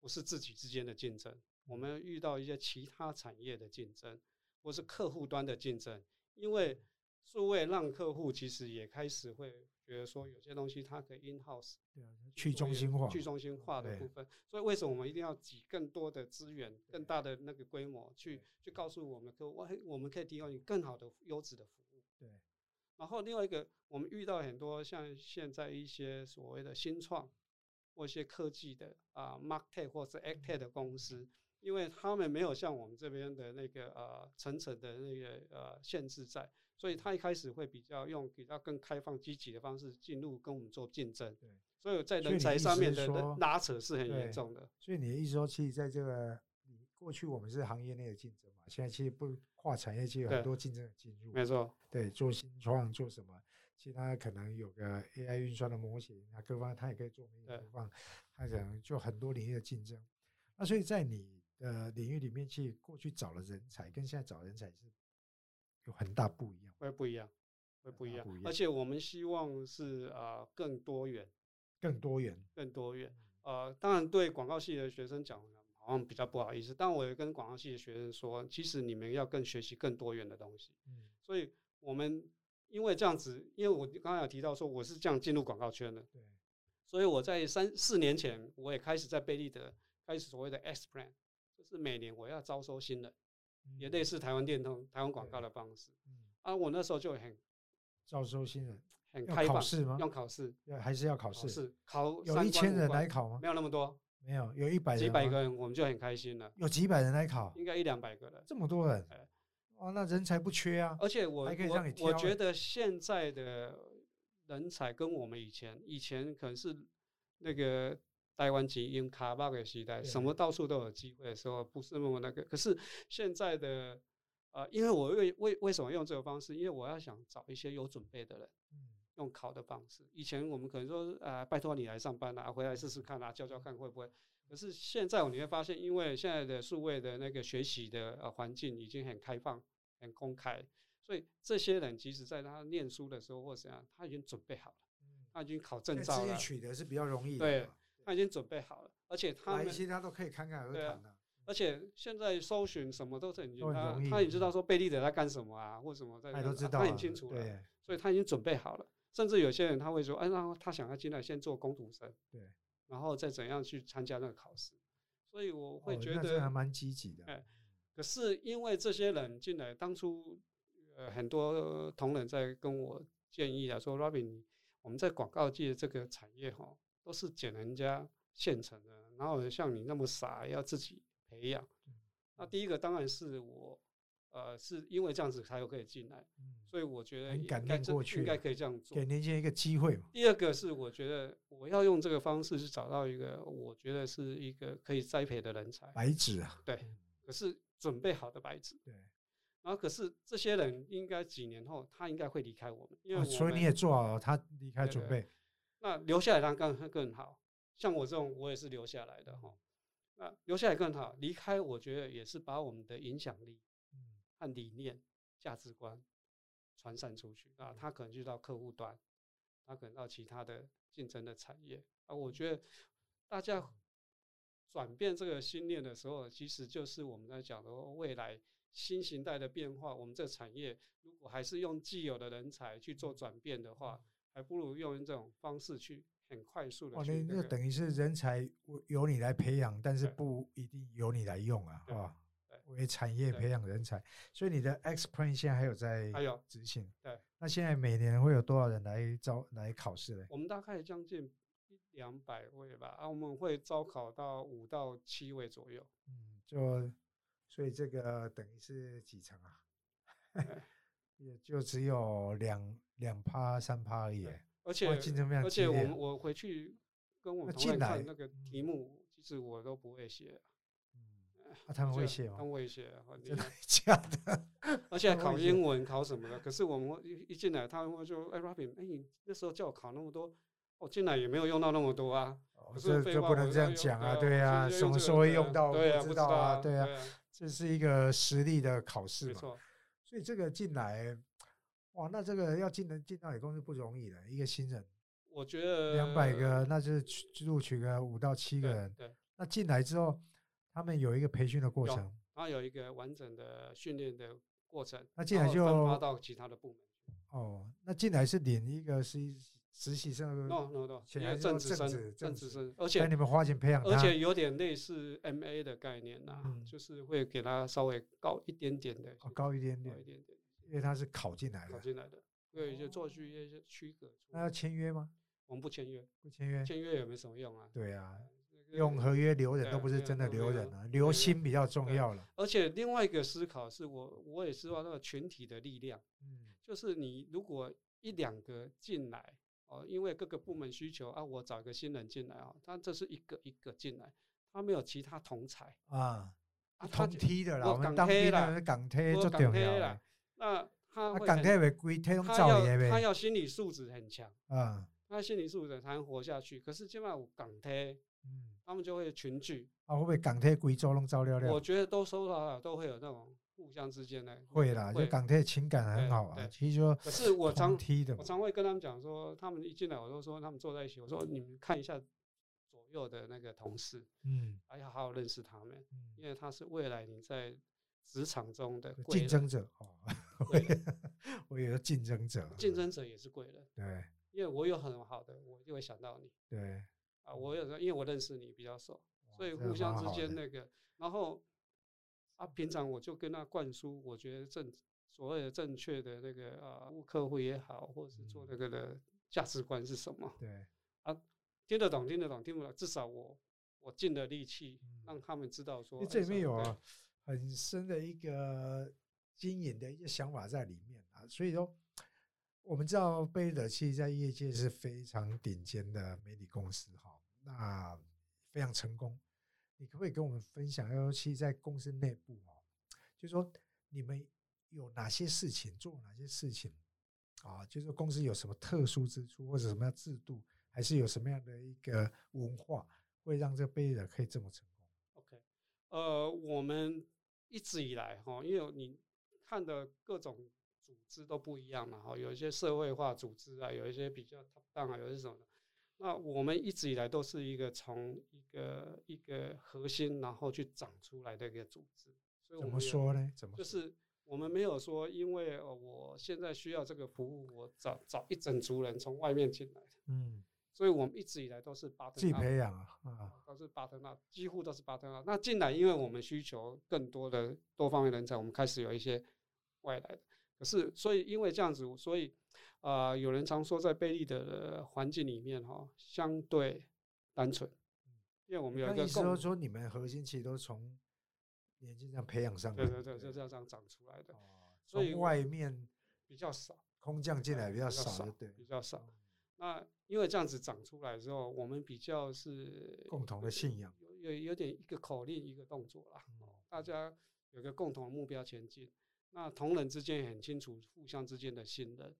不是自己之间的竞争，我们遇到一些其他产业的竞争，或是客户端的竞争，因为数位让客户其实也开始会。觉得说有些东西它可以 in house，对啊，去中心化，去中心化的部分。所以为什么我们一定要挤更多的资源、更大的那个规模去去告诉我们客户，我我们可以提供你更好的优质的服务。对。然后另外一个，我们遇到很多像现在一些所谓的新创或一些科技的啊，market 或是 active 的公司，因为他们没有像我们这边的那个呃层层的那个呃限制在。所以他一开始会比较用比较更开放、积极的方式进入跟我们做竞争。对，所以在人才上面的拉扯是很严重的。所以你的意思说，其实在这个过去我们是行业内的竞争嘛，现在其实不跨产业，其实有很多竞争的进入。没错。对，做新创做什么？其他可能有个 AI 运算的模型啊，各方他也可以做模方，他可能就很多领域的竞争。那所以在你的领域里面，去过去找了人才，跟现在找人才是。有很大不一样，会不一样，会不一样。而且我们希望是啊更多元，更多元，更多元。呃，当然对广告系的学生讲好像比较不好意思，但我也跟广告系的学生说，其实你们要更学习更多元的东西。嗯，所以我们因为这样子，因为我刚刚有提到说我是这样进入广告圈的，对，所以我在三四年前我也开始在贝利德开始所谓的 S Plan，就是每年我要招收新人。也类似台湾电通、台湾广告的方式，啊，我那时候就很招收新人，很开放，吗？用考试，要还是要考试？考有一千人来考吗？没有那么多，没有，有一百几百个人，我们就很开心了。有几百人来考，应该一两百个人，这么多人，哇，那人才不缺啊！而且我我我觉得现在的人才跟我们以前，以前可能是那个。台湾基因卡巴的时代，什么到处都有机会的时候，不是那么那个。可是现在的，呃，因为我为为为什么用这个方式？因为我要想找一些有准备的人，用考的方式。以前我们可能说，呃，拜托你来上班啊，回来试试看啊，教教看会不会。可是现在你会发现，因为现在的数位的那个学习的呃环境已经很开放、很公开，所以这些人即使在他念书的时候或怎样，他已经准备好了，他已经考证照了，取得是比较容易。对。他已经准备好了，而且他们其他都可以侃侃而谈的。而且现在搜寻什么都是很简单，他也知道说贝利德在干什么啊，或什么在，他都知道，他很清楚了。所以他已经准备好了。甚至有些人他会说，哎，那他想要进来先做工读生，对，然后再怎样去参加那个考试。所以我会觉得还蛮积极的。哎，可是因为这些人进来，当初呃很多同仁在跟我建议啊，说 Robin，我们在广告界这个产业哈，都是捡人家现成的，然后像你那么傻，要自己培养。那第一个当然是我。呃，是因为这样子才有可以进来，所以我觉得应该过去应该可以这样做，给年轻人一个机会嘛。第二个是我觉得我要用这个方式去找到一个我觉得是一个可以栽培的人才，白纸啊，对，可是准备好的白纸，对。然后可是这些人应该几年后他应该会离开我们，因为所以你也做好了他离开准备，那留下来当然更更好，像我这种我也是留下来的哈，那留下来更好，离开我觉得也是把我们的影响力。和理念、价值观传散出去啊，他可能就到客户端，他可能到其他的竞争的产业啊。我觉得大家转变这个心念的时候，其实就是我们在讲的未来新形态的变化。我们这产业如果还是用既有的人才去做转变的话，还不如用这种方式去很快速的。哦，那那等于是人才由你来培养，但是不一定由你来用啊，啊。为产业培养人才，所以你的 X Plan 现在还有在还有执行。对，那现在每年会有多少人来招来考试呢？我们大概将近一两百位吧，啊，我们会招考到五到七位左右。嗯，就所以这个等于是几成啊？[LAUGHS] 也就只有两两趴三趴而已。而且竞争非常而且我我回去跟我们同事看那个题目，其实我都不会写。啊，他们会写吗？他们会写，真的假的？[LAUGHS] 而且考英文，考什么的？可是我们一一进来，他们就哎，Robin，哎，你那时候叫我考那么多，我进来也没有用到那么多啊。这这不能这样讲啊，对啊，什么时候会用到？不知道啊，对啊，这是一个实力的考试嘛。所以这个进来，哇，那这个要进能进到你公司不容易的，一个新人。我觉得两百个，那就是录取个五到七个人。对，那进来之后。他们有一个培训的过程，然后有一个完整的训练的过程。那进来就分发到其他的部门。哦，那进来是领一个实实习生？no no no，现在正职生，正职生，而且你们花钱培养他，而且有点类似 MA 的概念呐，就是会给他稍微高一点点的，高一点点，一点点，因为他是考进来的，考进来的，对，就做出一些区隔。那要签约吗？我们不签约，不签约，签约也没什么用啊。对啊。用合约留人都不是真的留人啊，留心比较重要了。而且另外一个思考是我我也知道那个群体的力量，嗯，就是你如果一两个进来哦，因为各个部门需求啊，我找一个新人进来啊，他这是一个一个进来，他没有其他同才啊，同梯的啦，我们当兵的港梯就重要了。那他港梯为归梯用造业呗，他要心理素质很强啊，他心理素质才能活下去。可是今晚有港台，嗯。他们就会群聚啊，会不会港铁贵州弄照料料？我觉得都收到了，都会有那种互相之间的。会啦，就港铁情感很好啊。其实说，可是我常我常会跟他们讲说，他们一进来我都说他们坐在一起，我说你们看一下左右的那个同事，嗯，还要好好认识他们，因为他是未来你在职场中的竞争者哦。我也 [LAUGHS] 是竞争者，竞争者也是贵人。对，因为我有很好的，我就会想到你。对。啊，我有时候因为我认识你比较熟，所以互相之间那个，然后啊，平常我就跟他灌输，我觉得正所谓的正确的那个啊，客户也好，或者是做那个的价值观是什么？对啊，听得懂，听得懂，听不懂，至少我我尽了力气让他们知道说，这里面有很深的一个经营的一些想法在里面啊，所以说。我们知道贝德其实在业界是非常顶尖的媒体公司，哈，那非常成功。你可不可以跟我们分享，尤其在公司内部哦，就说你们有哪些事情做，哪些事情啊？就是公司有什么特殊之处，或者什么样制度，还是有什么样的一个文化，会让这个贝德可以这么成功？OK，呃，我们一直以来哈，因为你看的各种。组织都不一样嘛，哈，有一些社会化组织啊，有一些比较 top down 啊，有些什么的。那我们一直以来都是一个从一个一个核心，然后去长出来的一个组织。所以怎么说呢？怎么就是我们没有说，因为我现在需要这个服务，我找找一整族人从外面进来。嗯，所以我们一直以来都是巴自己培养啊，都是巴特纳，几乎都是巴特纳。那进来，因为我们需求更多的多方面人才，我们开始有一些外来的。可是，所以因为这样子，所以啊，有人常说在贝利的环境里面哈，相对单纯，因为我们有一个共说，你们核心其实都从年轻这样培养上对对对，就这样这样长出来的。所以外面比较少，空降进来比较少，对，比较少。那因为这样子长出来之后，我们比较是共同的信仰，有有有点一个口令一个动作啦，大家有个共同的目标前进。那同仁之间也很清楚互相之间的信任，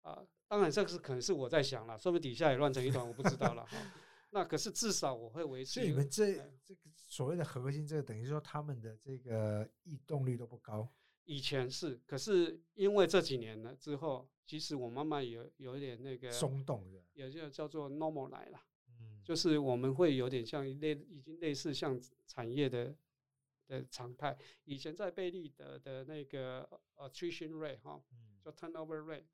啊，当然这个是可能是我在想了，说不定底下也乱成一团，我不知道了哈。那可是至少我会维持。所以你们这这个所谓的核心，这个等于说他们的这个异动率都不高。以前是，可是因为这几年了之后，其实我慢慢有有一点那个松动的，也就叫做 normal 来了，嗯，就是我们会有点像类已经类似像产业的。的常态，以前在贝利德的那个 attrition rate 哈，叫 turnover rate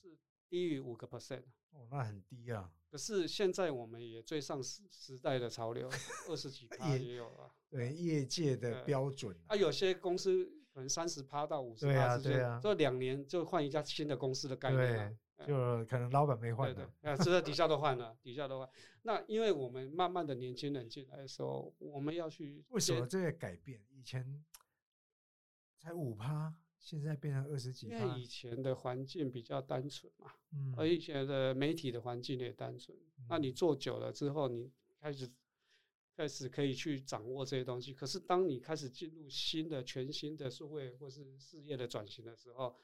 是低于五个 percent，哦，那很低啊。可是现在我们也追上时时代的潮流，二十几 [LAUGHS] 趴也有啊。对，业界的标准。啊，有些公司可能三十趴到五十趴之间，这两年就换一家新的公司的概念。就可能老板没换的，啊，这在底下都换了，[LAUGHS] 底下都换。那因为我们慢慢的年轻人进来的时候，我们要去为什么这个改变？以前才五趴，现在变成二十几。因为以前的环境比较单纯嘛，嗯，而以前的媒体的环境也单纯。那你做久了之后，你开始开始可以去掌握这些东西。可是当你开始进入新的、全新的社会或是事业的转型的时候，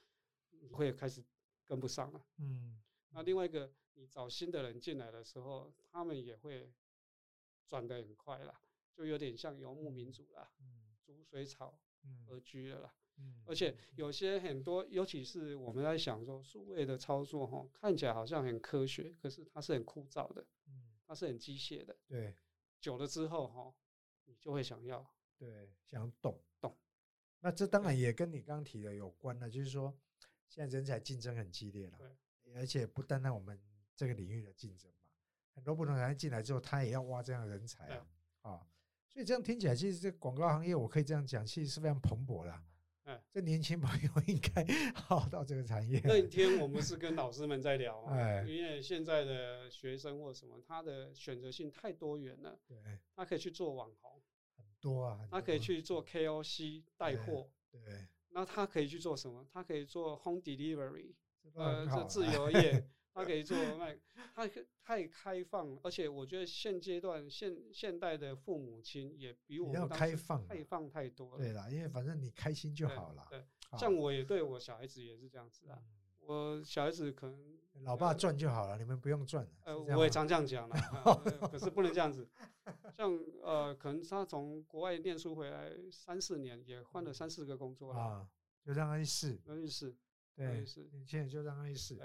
你会开始。跟不上了，嗯，那另外一个，你找新的人进来的时候，他们也会转的很快了，就有点像游牧民族啦，嗯，逐水草而居了啦，嗯，而且有些很多，尤其是我们在想说数位的操作哈，看起来好像很科学，可是它是很枯燥的，嗯，它是很机械的，对，久了之后哈，你就会想要，对，想懂懂，那这当然也跟你刚刚提的有关了，就是说。现在人才竞争很激烈了，对，而且不单单我们这个领域的竞争嘛，很多不同人进来之后，他也要挖这样的人才啊，啊，所以这样听起来，其实这广告行业，我可以这样讲，其实是非常蓬勃的。嗯，这年轻朋友应该 [LAUGHS] 好到这个产业。那天我们是跟老师们在聊，哎，因为现在的学生或什么，他的选择性太多元了，对，他可以去做网红，很多啊，他可以去做 KOC 带货，对。那他可以去做什么？他可以做 home delivery，呃，这自由业，他可以做卖，他太开放了，而且我觉得现阶段现现代的父母亲也比我们开放，开放太多了。对啦，因为反正你开心就好了。对，像我也对我小孩子也是这样子啊。我小孩子可能老爸赚就好了，你们不用赚。呃，我也常这样讲了，[LAUGHS] 可是不能这样子。像呃，可能他从国外念书回来三四年，也换了三四个工作了，就让他去试，让他去试，对，现在就让他去试。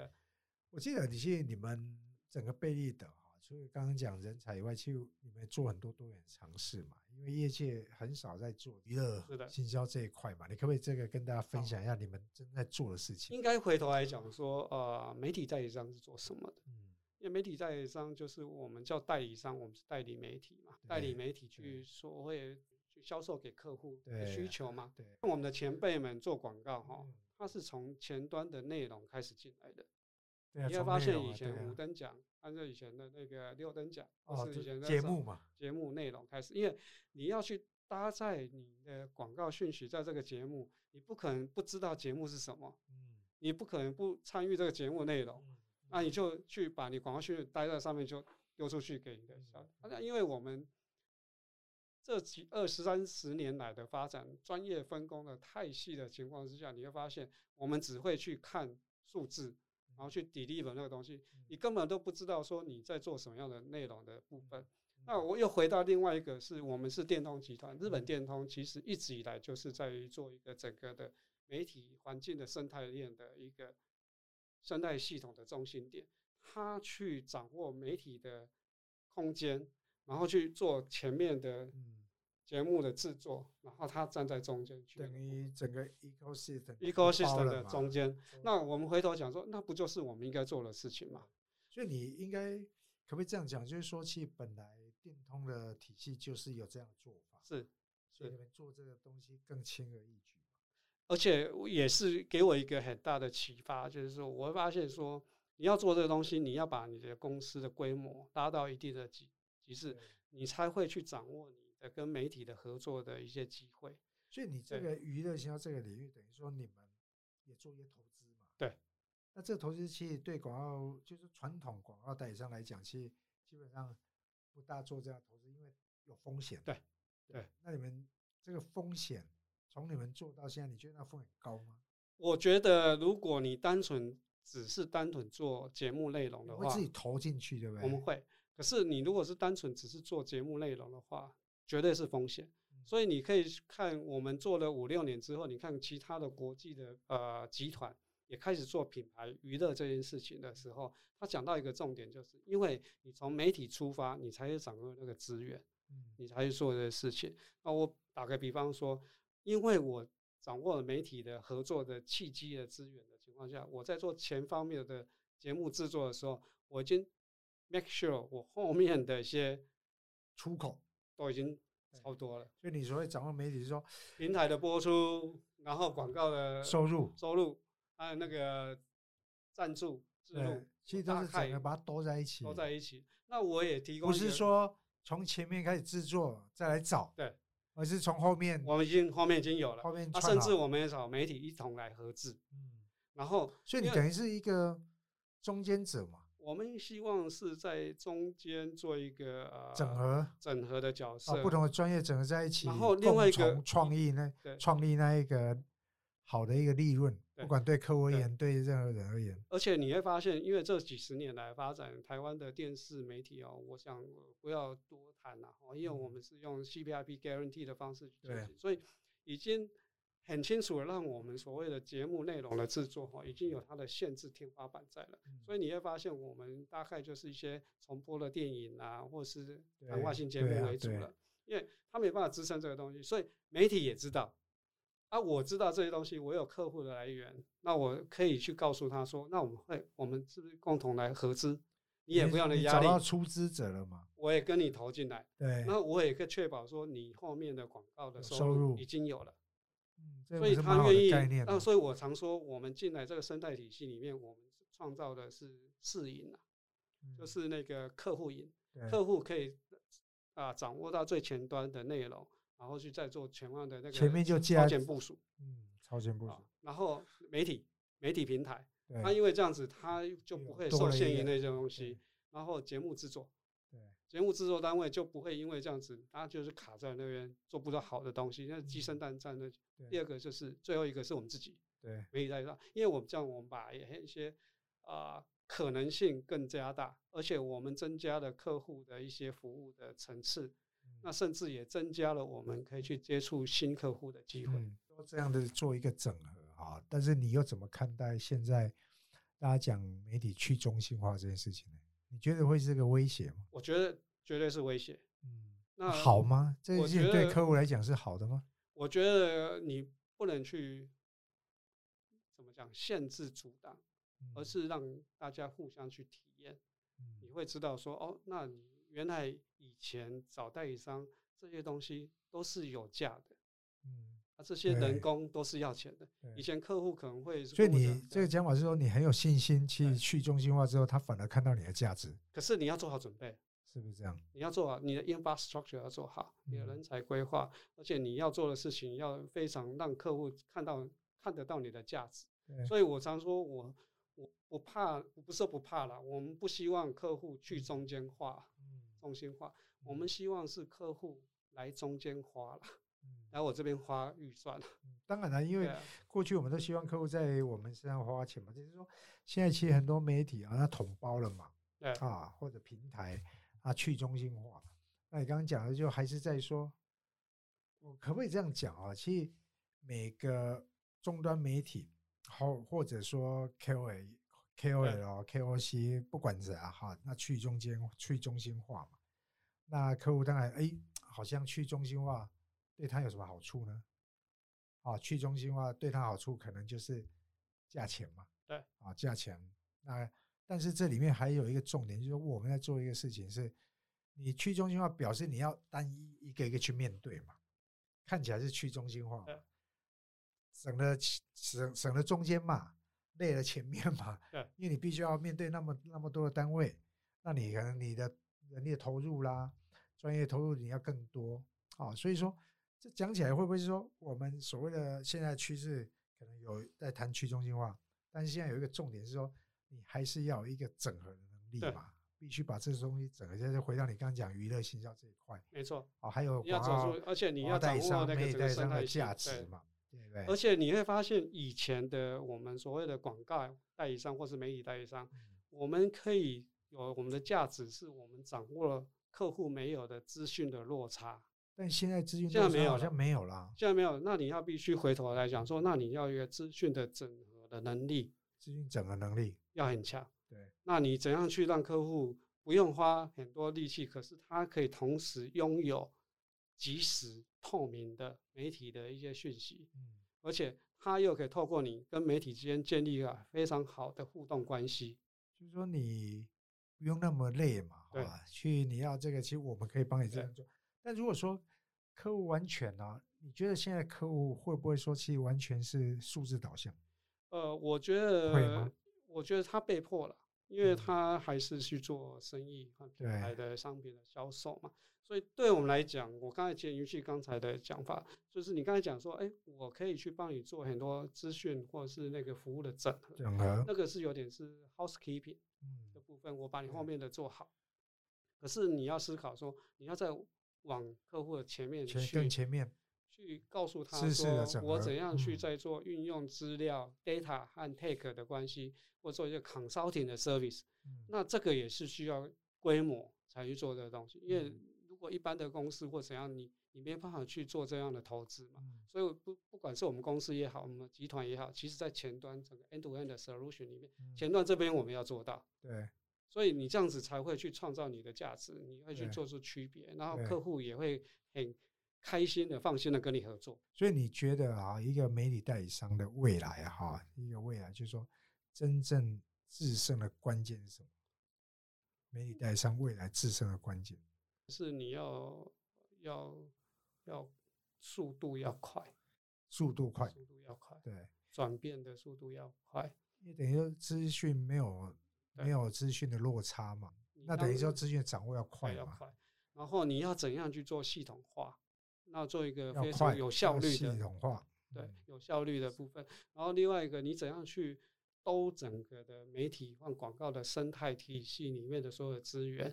我记得你现在你们整个贝利的哈，除了刚刚讲人才以外，其实你们做很多多元尝试嘛，因为业界很少在做娱乐行销这一块嘛，你可不可以这个跟大家分享一下你们正在做的事情？应该回头来讲说，呃，媒体代理商是做什么的？嗯。因为媒体代理商就是我们叫代理商，我们是代理媒体嘛，代理媒体去说会去销售给客户的需求嘛。对，我们的前辈们做广告哈，他是从前端的内容开始进来的。你会发现以前五等奖，按照以前的那个六等奖，是以前的节目嘛，节目内容开始，因为你要去搭载你的广告讯息在这个节目，你不可能不知道节目是什么，嗯，你不可能不参与这个节目内容。那你就去把你广告讯待在上面，就丢出去给你的小。那因为我们这几二十三十年来的发展，专业分工的太细的情况之下，你会发现我们只会去看数字，然后去 deliver 那个东西，你根本都不知道说你在做什么样的内容的部分。那我又回到另外一个，是我们是电通集团，日本电通其实一直以来就是在于做一个整个的媒体环境的生态链的一个。生态系统的中心点，他去掌握媒体的空间，然后去做前面的节目的制作，然后他站在中间去，等于整个 ecosystem，ecosystem 的中间。那我们回头讲说，那不就是我们应该做的事情吗？所以你应该可可不可以这样讲？就是说，其实本来电通的体系就是有这样的做法，是，所以你们做这个东西更轻而易举。而且也是给我一个很大的启发，就是说，我会发现说，你要做这个东西，你要把你的公司的规模拉到一定的级级次，你才会去掌握你的跟媒体的合作的一些机会。所以你这个娱乐销这个领域，等于说你们也做一些投资嘛？对。那这个投资其实对广告，就是传统广告代理商来讲，其实基本上不大做这样投资，因为有风险。对。对。那你们这个风险？从你们做到现在，你觉得那风险高吗？我觉得，如果你单纯只是单纯做节目内容的话，会自己投进去，对不对？我们会。可是你如果是单纯只是做节目内容的话，绝对是风险。所以你可以看我们做了五六年之后，你看其他的国际的呃集团也开始做品牌娱乐这件事情的时候，他讲到一个重点，就是因为你从媒体出发，你才掌握那个资源，你才去做这些事情。那我打个比方说。因为我掌握了媒体的合作的契机的资源的情况下，我在做前方面的节目制作的时候，我已经 make sure 我后面的一些出口都已经差不多了。所以你所谓掌握媒体，是说平台的播出，然后广告的收入、收入，还有那个赞助、制度，其实都是整个把它都在一起，都在一起。那我也提供，不是说从前面开始制作再来找，对。而是从后面，我们已经后面已经有了，后面啊，甚至我们也找媒体一同来合制，嗯，然后，所以你等于是一个中间者嘛。我们希望是在中间做一个呃整合、整合的角色，不同的专业整合在一起，然后另外一个创意呢创立那一个好的一个利润。不管对客户而言，对任何人而言，而且你会发现，因为这几十年来发展台湾的电视媒体哦，我想不要多谈了哦，因为我们是用 CPIP guarantee 的方式去进行，所以已经很清楚的让我们所谓的节目内容的制作哈，已经有它的限制天花板在了。所以你会发现，我们大概就是一些重播的电影啊，或是谈话性节目为主了，因为它没办法支撑这个东西，所以媒体也知道。啊，我知道这些东西，我有客户的来源，那我可以去告诉他说，那我们会，我们是不是共同来合资？你也不要那压力。找到出资者了吗？我也跟你投进来，对，那我也可以确保说，你后面的广告的收入已经有了。嗯，所以他愿意。那所以我常说，我们进来这个生态体系里面，我们创造的是四赢啊，就是那个客户赢，客户可以啊掌握到最前端的内容。然后去再做全网的那个前面就超前部署，嗯，超前部署。然后媒体媒体平台，它因为这样子，它就不会受限于那些东西。然后节目制作，对，节目制作单位就不会因为这样子，他就是卡在那边做不到好的东西。那鸡生蛋，战的第二个就是最后一个是我们自己，对，媒体在上，因为我们这样，我们把一些啊可能性更加大，而且我们增加了客户的一些服务的层次。那甚至也增加了我们可以去接触新客户的机会。说这样的做一个整合啊，但是你又怎么看待现在大家讲媒体去中心化这件事情呢？你觉得会是个威胁吗？我觉得绝对是威胁。嗯，那好吗？这件事情对客户来讲是好的吗？我觉得你不能去怎么讲限制阻挡，而是让大家互相去体验。你会知道说哦，那你。原来以前找代理商这些东西都是有价的，嗯，啊，这些人工都是要钱的。以前客户可能会，所以你这个讲法是说你很有信心，去去中心化之后，他反而看到你的价值。可是你要做好准备，是不是这样？你要做好你的 infrastructure 要做好，你的人才规划，而且你要做的事情要非常让客户看到看得到你的价值。所以我常说，我我我怕，不是不怕了，我们不希望客户去中间化。中心化，我们希望是客户来中间化了，来我这边花预算了。当然了，因为过去我们都希望客户在我们身上花钱嘛，就是说现在其实很多媒体啊，它统包了嘛，啊或者平台啊去中心化。那你刚刚讲的就还是在说，我可不可以这样讲啊？其实每个终端媒体，或或者说 KOL。KOL、KOC 不管怎样哈，那去中间、去中心化嘛，那客户当然哎，好像去中心化对他有什么好处呢？啊，去中心化对他好处可能就是价钱嘛，对，啊，价钱。那但是这里面还有一个重点，就是我们在做一个事情，是你去中心化，表示你要单一一个一个去面对嘛，看起来是去中心化，省了省省了中间嘛，累了前面嘛，[LAUGHS] 因为你必须要面对那么那么多的单位，那你可能你的人力投入啦，专业投入你要更多。啊，所以说这讲起来会不会是说我们所谓的现在趋势可能有在谈去中心化，但是现在有一个重点是说。你还是要有一个整合的能力嘛，必须把这些东西整合。就是回到你刚刚讲娱乐行销这一块，没错。哦，还有要走出，而且你要掌握那个整个生态价值嘛，对不对？而且你会发现，以前的我们所谓的广告代理商或是媒体代理商，我们可以有我们的价值，是我们掌握了客户没有的资讯的落差。但现在资讯现在没有，好像没有了。现在没有，那你要必须回头来讲说，那你要一个资讯的整合的能力，资讯整合能力要很强。对，那你怎样去让客户不用花很多力气，可是他可以同时拥有及时透明的媒体的一些讯息，嗯，而且他又可以透过你跟媒体之间建立了非常好的互动关系，就是说你不用那么累嘛，对吧，去你要这个，其实我们可以帮你这样做。但如果说客户完全呢，你觉得现在客户会不会说其实完全是数字导向？呃，我觉得会，我觉得他被迫了。因为他还是去做生意和品牌的商品的销售嘛，所以对我们来讲，我刚才接延续刚才的讲法，就是你刚才讲说，哎，我可以去帮你做很多资讯或者是那个服务的整合，整合那个是有点是 housekeeping 的部分，我把你后面的做好。可是你要思考说，你要在往客户的前面去更前面去告诉他说，我怎样去在做运用资料 data 和 take 的关系。或做一个 consulting 的 service，那这个也是需要规模才去做这个东西。因为如果一般的公司或怎样，你你没办法去做这样的投资嘛。所以不不管是我们公司也好，我们集团也好，其实在前端整个 end to end 的 solution 里面，前端这边我们要做到。对。所以你这样子才会去创造你的价值，你会去做出区别，然后客户也会很开心的、放心的跟你合作。所以你觉得啊，一个媒体代理商的未来哈，一个未来就是说。真正制胜的关键是什么？媒体代理商未来制胜的关键是你要要要速度要快，速度快，速度要快，对，转变的速度要快。因为等于说资讯没有没有资讯的落差嘛，那等于说资讯掌握要快嘛。然后你要怎样去做系统化？那做一个非常有效率的系统化，对，有效率的部分。然后另外一个，你怎样去？兜整个的媒体或广告的生态体系里面的所有资源，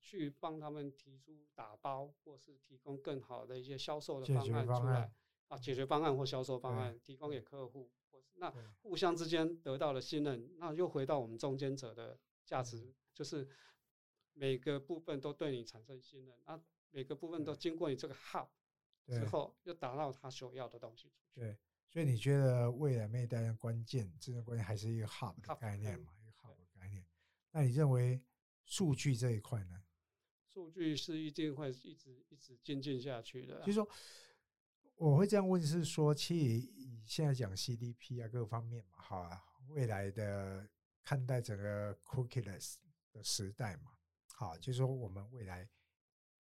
去帮他们提出打包，或是提供更好的一些销售的方案出来啊，解决方案或销售方案提供给客户，那互相之间得到了信任，那又回到我们中间者的价值，就是每个部分都对你产生信任，那每个部分都经过你这个号之后，又达到他所要的东西。对。所以你觉得未来没带来关键，真正关键还是一个 hub 的概念嘛？一个 hub 的概念。那你认为数据这一块呢？数据是一定会一直一直精进下去的。就是说，我会这样问，是说，其实现在讲 CDP 啊，各方面嘛，哈，未来的看待整个 cookieless 的时代嘛，好，就是说我们未来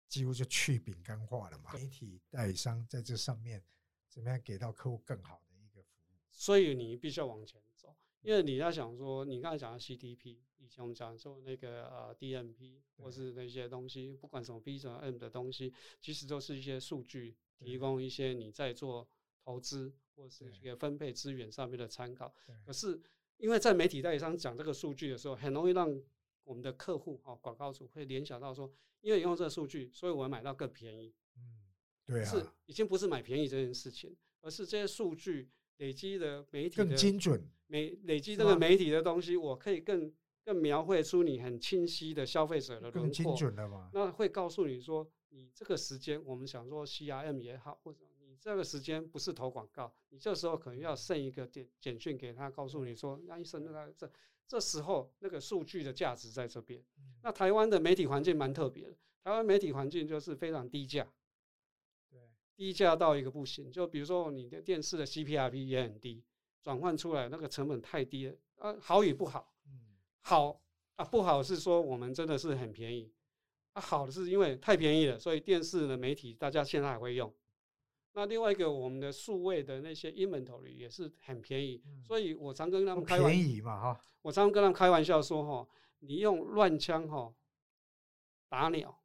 几乎就去饼干化了嘛，媒体代理商在这上面。怎么样给到客户更好的一个服务？所以你必须要往前走，因为你要想说，你刚才讲的 CDP，以前我们讲说那个呃 DMP 或是那些东西，不管什么 B 什么 M 的东西，其实都是一些数据，提供一些你在做投资或是这个分配资源上面的参考。可是因为在媒体代理商讲这个数据的时候，很容易让我们的客户啊广告主会联想到说，因为用这个数据，所以我买到更便宜。嗯对啊，是已经不是买便宜这件事情，而是这些数据累积的媒体更精准，媒累积这个媒体的东西，我可以更更描绘出你很清晰的消费者的轮廓，精准的嘛。那会告诉你说，你这个时间，我们想说 CRM 也好，或者你这个时间不是投广告，你这时候可能要剩一个简简讯给他，告诉你说，那医生，那这这时候那个数据的价值在这边。那台湾的媒体环境蛮特别的，台湾媒体环境就是非常低价。低价到一个不行，就比如说你的电视的 CPRP 也很低，转换出来那个成本太低了。呃，好与不好，好啊，不好是说我们真的是很便宜。啊，好的是因为太便宜了，所以电视的媒体大家现在还会用。那另外一个，我们的数位的那些 inventory 也是很便宜，所以我常跟他们开玩便宜嘛哈，我常跟他们开玩笑说哈，你用乱枪哈打鸟，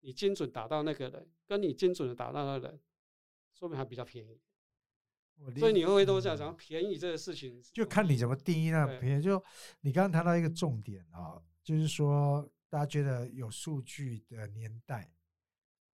你精准打到那个人，跟你精准的打到那个人，说明还比较便宜。所以你会不会都这样讲？便宜这个事情，就看你怎么定义那便宜。就你刚刚谈到一个重点啊，就是说。大家觉得有数据的年代，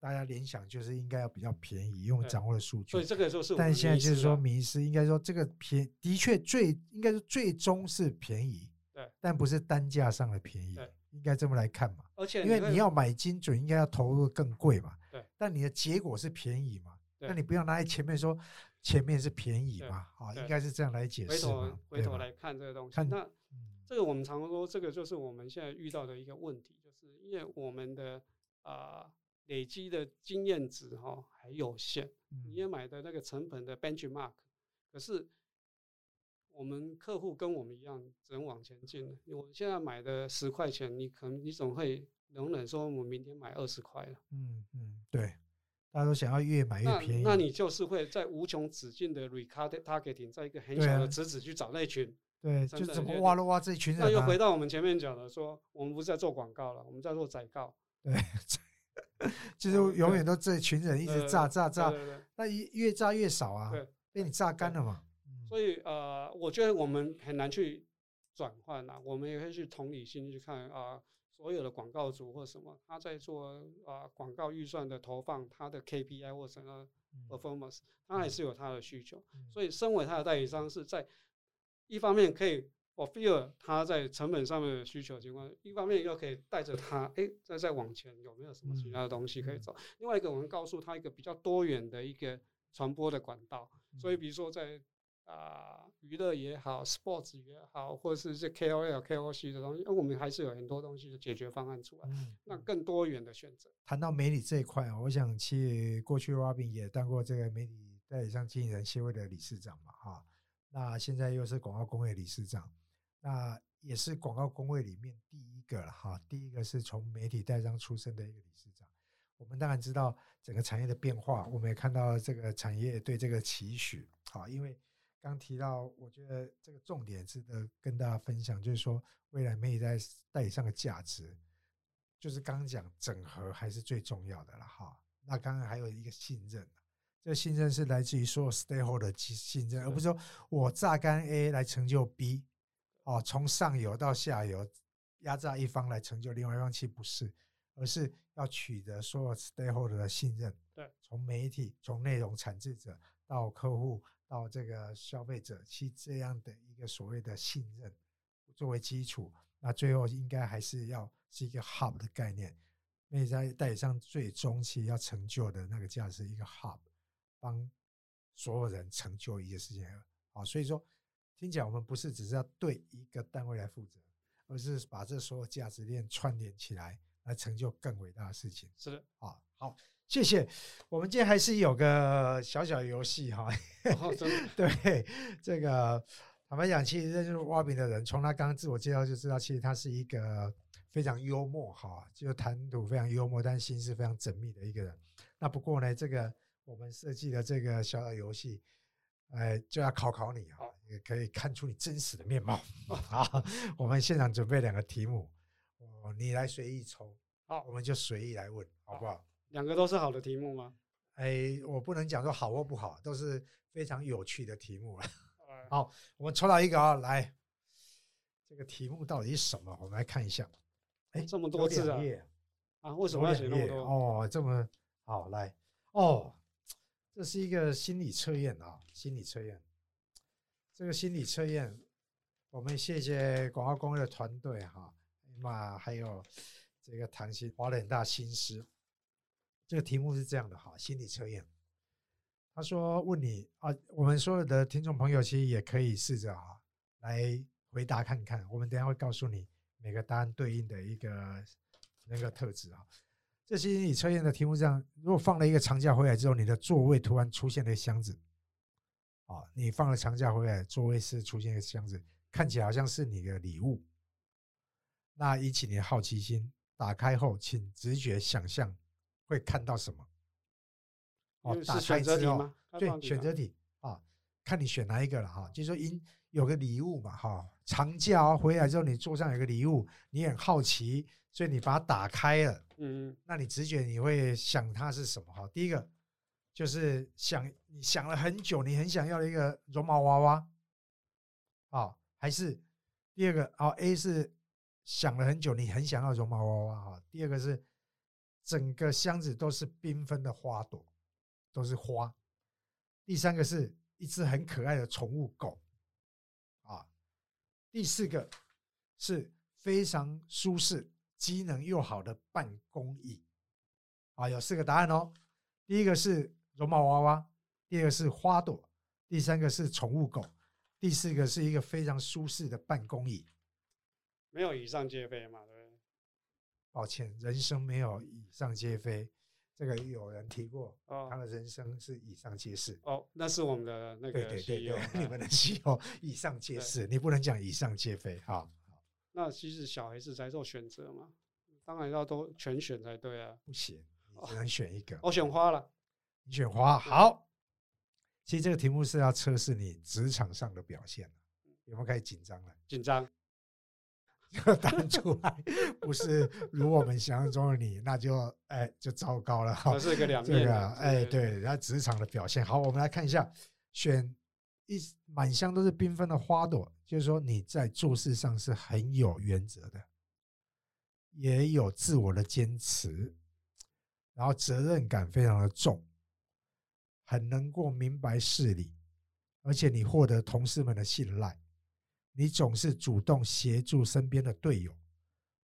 大家联想就是应该要比较便宜，因为掌握了数据。所以这个就是，但现在就是说，迷失应该说这个便的确最应该是最终是便宜，对，但不是单价上的便宜，应该这么来看嘛。而且因为你要买精准，应该要投入更贵嘛，对。但你的结果是便宜嘛？那你不要拿在前面说前面是便宜嘛？啊，应该是这样来解释嘛。回头来看这个东西，那。这个我们常说，这个就是我们现在遇到的一个问题，就是因为我们的啊累积的经验值哈还有限，你也买的那个成本的 benchmark，可是我们客户跟我们一样只能往前进。我现在买的十块钱，你可能你总会容忍说我明天买二十块了。嗯嗯，对，大家都想要越买越便宜，那你就是会在无穷止境的 retargeting，在一个很小的池子去找那群。对，就怎么挖了挖这一群人。那又回到我们前面讲的，说我们不是在做广告了，我们在做宰告。对，就是永远都这一群人一直炸炸炸，那一越炸越少啊，被你榨干了嘛。所以呃，我觉得我们很难去转换啊，我们也可以去同理心去看啊，所有的广告主或什么，他在做啊广告预算的投放，他的 KPI 或什么 performance，他还是有他的需求。所以，身为他的代理商是在。一方面可以 fulfill 他在成本上面的需求情况，一方面又可以带着他，哎，再再往前有没有什么其他的东西可以走？另外一个，我们告诉他一个比较多元的一个传播的管道。所以，比如说在啊娱乐也好，sports 也好，或者是这 KOL、KOC 的东西，我们还是有很多东西的解决方案出来，那更多元的选择。谈到媒体这一块，我想去过去 Robin 也当过这个媒体代理商经纪人协会的理事长嘛，哈。那现在又是广告工会理事长，那也是广告工会里面第一个了哈。第一个是从媒体代商出身的一个理事长。我们当然知道整个产业的变化，我们也看到这个产业对这个期许。好，因为刚提到，我觉得这个重点值得跟大家分享，就是说未来媒体在代理上的价值，就是刚刚讲整合还是最重要的了哈。那刚刚还有一个信任。这信任是来自于所有 stakeholder 的信任，而不是说我榨干 A 来成就 B，哦，从上游到下游压榨一方来成就另外一方，其实不是，而是要取得所有 stakeholder 的信任。对，从媒体、从内容产制者到客户到这个消费者，其这样的一个所谓的信任作为基础，那最后应该还是要是一个 hub 的概念。那在代理商最终期要成就的那个价值，一个 hub。帮所有人成就一些事情啊，所以说听起来我们不是只是要对一个单位来负责，而是把这所有价值链串联起来，来成就更伟大的事情。是的，啊，好，谢谢。我们今天还是有个小小游戏哈，[LAUGHS] 对这个坦白讲，其实认识挖饼的人，从他刚刚自我介绍就知道，其实他是一个非常幽默哈，就谈吐非常幽默，但心思非常缜密的一个人。那不过呢，这个。我们设计的这个小小游戏，哎，就要考考你啊，也可以看出你真实的面貌 [LAUGHS] [LAUGHS] 啊。我们现场准备两个题目，哦，你来随意抽，好，我们就随意来问，好不好？两个都是好的题目吗？哎，我不能讲说好或不好，都是非常有趣的题目了。好，我们抽到一个啊，来，这个题目到底是什么？我们来看一下。哎，这么多字啊！啊，为什么要写那么多？哦，这么好，来，哦。这是一个心理测验啊，心理测验。这个心理测验，我们谢谢广告公司的团队哈，那还有这个唐心花了很大心思。这个题目是这样的哈，心理测验。他说问你啊，我们所有的听众朋友其实也可以试着哈来回答看看。我们等下会告诉你每个答案对应的一个那个特质啊。这些你测验的题目这样：如果放了一个长假回来之后，你的座位突然出现了一个箱子，啊，你放了长假回来，座位是出现一个箱子，看起来好像是你的礼物，那引起你的好奇心，打开后，请直觉想象会看到什么？哦，是选择题吗？对，选择题啊，看你选哪一个了哈。就是说，因有个礼物嘛哈，长假回来之后，你桌上有个礼物，你很好奇，所以你把它打开了。嗯，那你直觉你会想它是什么哈？第一个就是想你想了很久，你很想要的一个绒毛娃娃，啊，还是第二个啊？A 是想了很久，你很想要绒毛娃娃哈。第二个是整个箱子都是缤纷的花朵。都是花。第三个是一只很可爱的宠物狗，啊，第四个是非常舒适、机能又好的办公椅，啊，有四个答案哦。第一个是绒毛娃娃，第二个是花朵，第三个是宠物狗，第四个是一个非常舒适的办公椅。没有以上皆非嘛？对不对。抱歉，人生没有以上皆非。这个有人提过，他的人生是以上皆是。哦，那是我们的那个对对对对，你们的西游 [LAUGHS] 以上皆是，你不能讲以上皆非哈。那其实小孩子才做选择嘛，当然要都全选才对啊。不行，你只能选一个。我选花了，你选花好。其实这个题目是要测试你职场上的表现有没有开始紧张了？紧张。[LAUGHS] 答案出来不是如我们想象中的你，那就哎就糟糕了哈。是个两面。哎，对，然后职场的表现好，我们来看一下，选一满箱都是缤纷的花朵，就是说你在做事上是很有原则的，也有自我的坚持，然后责任感非常的重，很能够明白事理，而且你获得同事们的信赖。你总是主动协助身边的队友，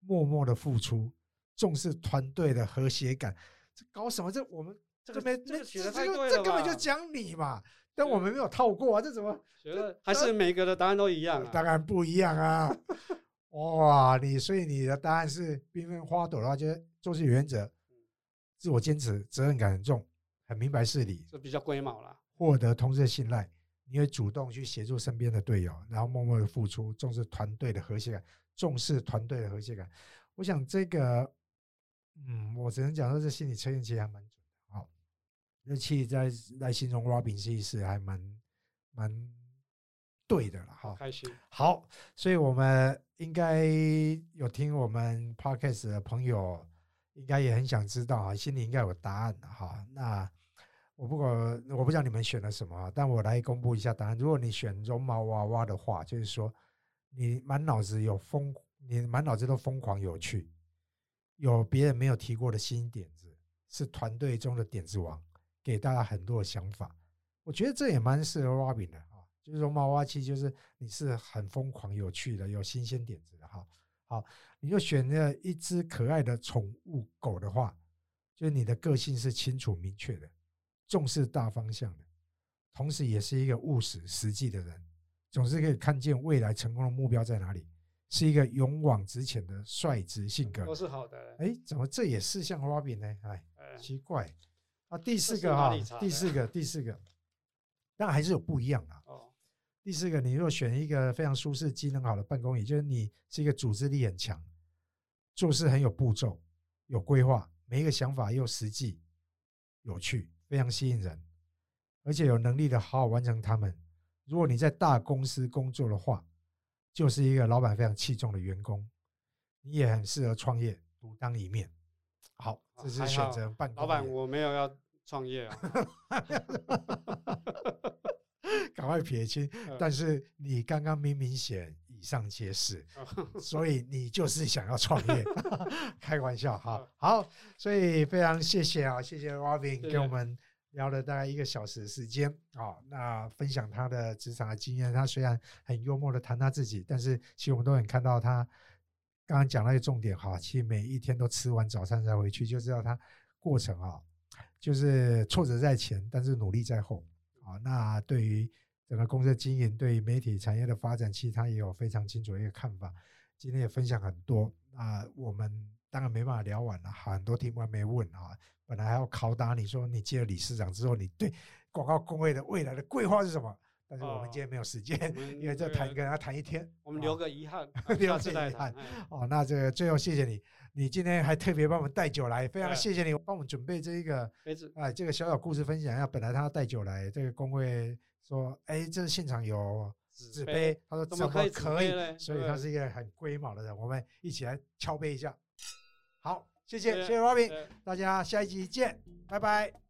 默默的付出，重视团队的和谐感。这搞什么？这我们这边这这这根本就讲你嘛！但我们没有套过啊，这怎么？觉得还是每个的答案都一样啊？当然不一样啊！[LAUGHS] 哇，你所以你的答案是缤纷花朵的话，就是做事原则，自我坚持，责任感很重，很明白事理，这比较龟毛了，获得同事的信赖。你会主动去协助身边的队友，然后默默的付出，重视团队的和谐感，重视团队的和谐感。我想这个，嗯，我只能讲说这心理测验其实还蛮准的。好，那其实在在形容 Robin 是是还蛮蛮对的了。哈，开心。好，所以我们应该有听我们 Podcast 的朋友，应该也很想知道啊，心里应该有答案的哈。那。我不管，我不知道你们选了什么，但我来公布一下答案。如果你选绒毛娃娃的话，就是说你满脑子有疯，你满脑子都疯狂有趣，有别人没有提过的新点子，是团队中的点子王，给大家很多的想法。我觉得这也蛮适合 Robin 的啊，就是绒毛娃娃，其实就是你是很疯狂有趣的，有新鲜点子的哈。好，你就选了一只可爱的宠物狗的话，就是你的个性是清楚明确的。重视大方向的，同时也是一个务实实际的人，总是可以看见未来成功的目标在哪里，是一个勇往直前的率直性格，都是好的。哎，怎么这也是像 Robin 呢？哎，奇怪啊！第四个哈，第四个，第四个，但还是有不一样的哦。第四个，你若选一个非常舒适、机能好的办公椅，就是你是一个组织力很强，做事很有步骤、有规划，每一个想法又实际、有趣。非常吸引人，而且有能力的好好完成他们。如果你在大公司工作的话，就是一个老板非常器重的员工。你也很适合创业，独当一面。好，这是选择办公。老板，我没有要创业啊，[LAUGHS] 赶快撇清。[LAUGHS] 但是你刚刚明明写以上皆是，[LAUGHS] [LAUGHS] 所以你就是想要创业。[LAUGHS] 开玩笑哈，好，所以非常谢谢啊，谢谢 Robin 跟我们聊了大概一个小时的时间啊，那分享他的职场的经验。他虽然很幽默的谈他自己，但是其实我们都很看到他刚刚讲那些重点哈，其实每一天都吃完早餐才回去，就知道他过程啊，就是挫折在前，但是努力在后啊。那对于整个公司的经营对于媒体产业的发展，其实他也有非常清楚的一个看法。今天也分享很多啊，我们当然没办法聊完了，很多题目还没问啊。本来还要拷打你说，你接了理事长之后，你对广告工会的未来的规划是什么？但是我们今天没有时间，因为这谈跟他谈一天，我们留个遗憾，[LAUGHS] 留个遗憾。哦，那这个最后谢谢你，你今天还特别帮我们带酒来，非常谢谢你帮我们准备这一个杯子，哎，这个小小故事分享。一下本来他要带酒来，这个工会说，哎，这现场有纸杯，他说怎么可以？所以他是一个很龟毛的人，我们一起来敲杯一下。好，谢谢谢谢 Robin，大家下一集见，拜拜。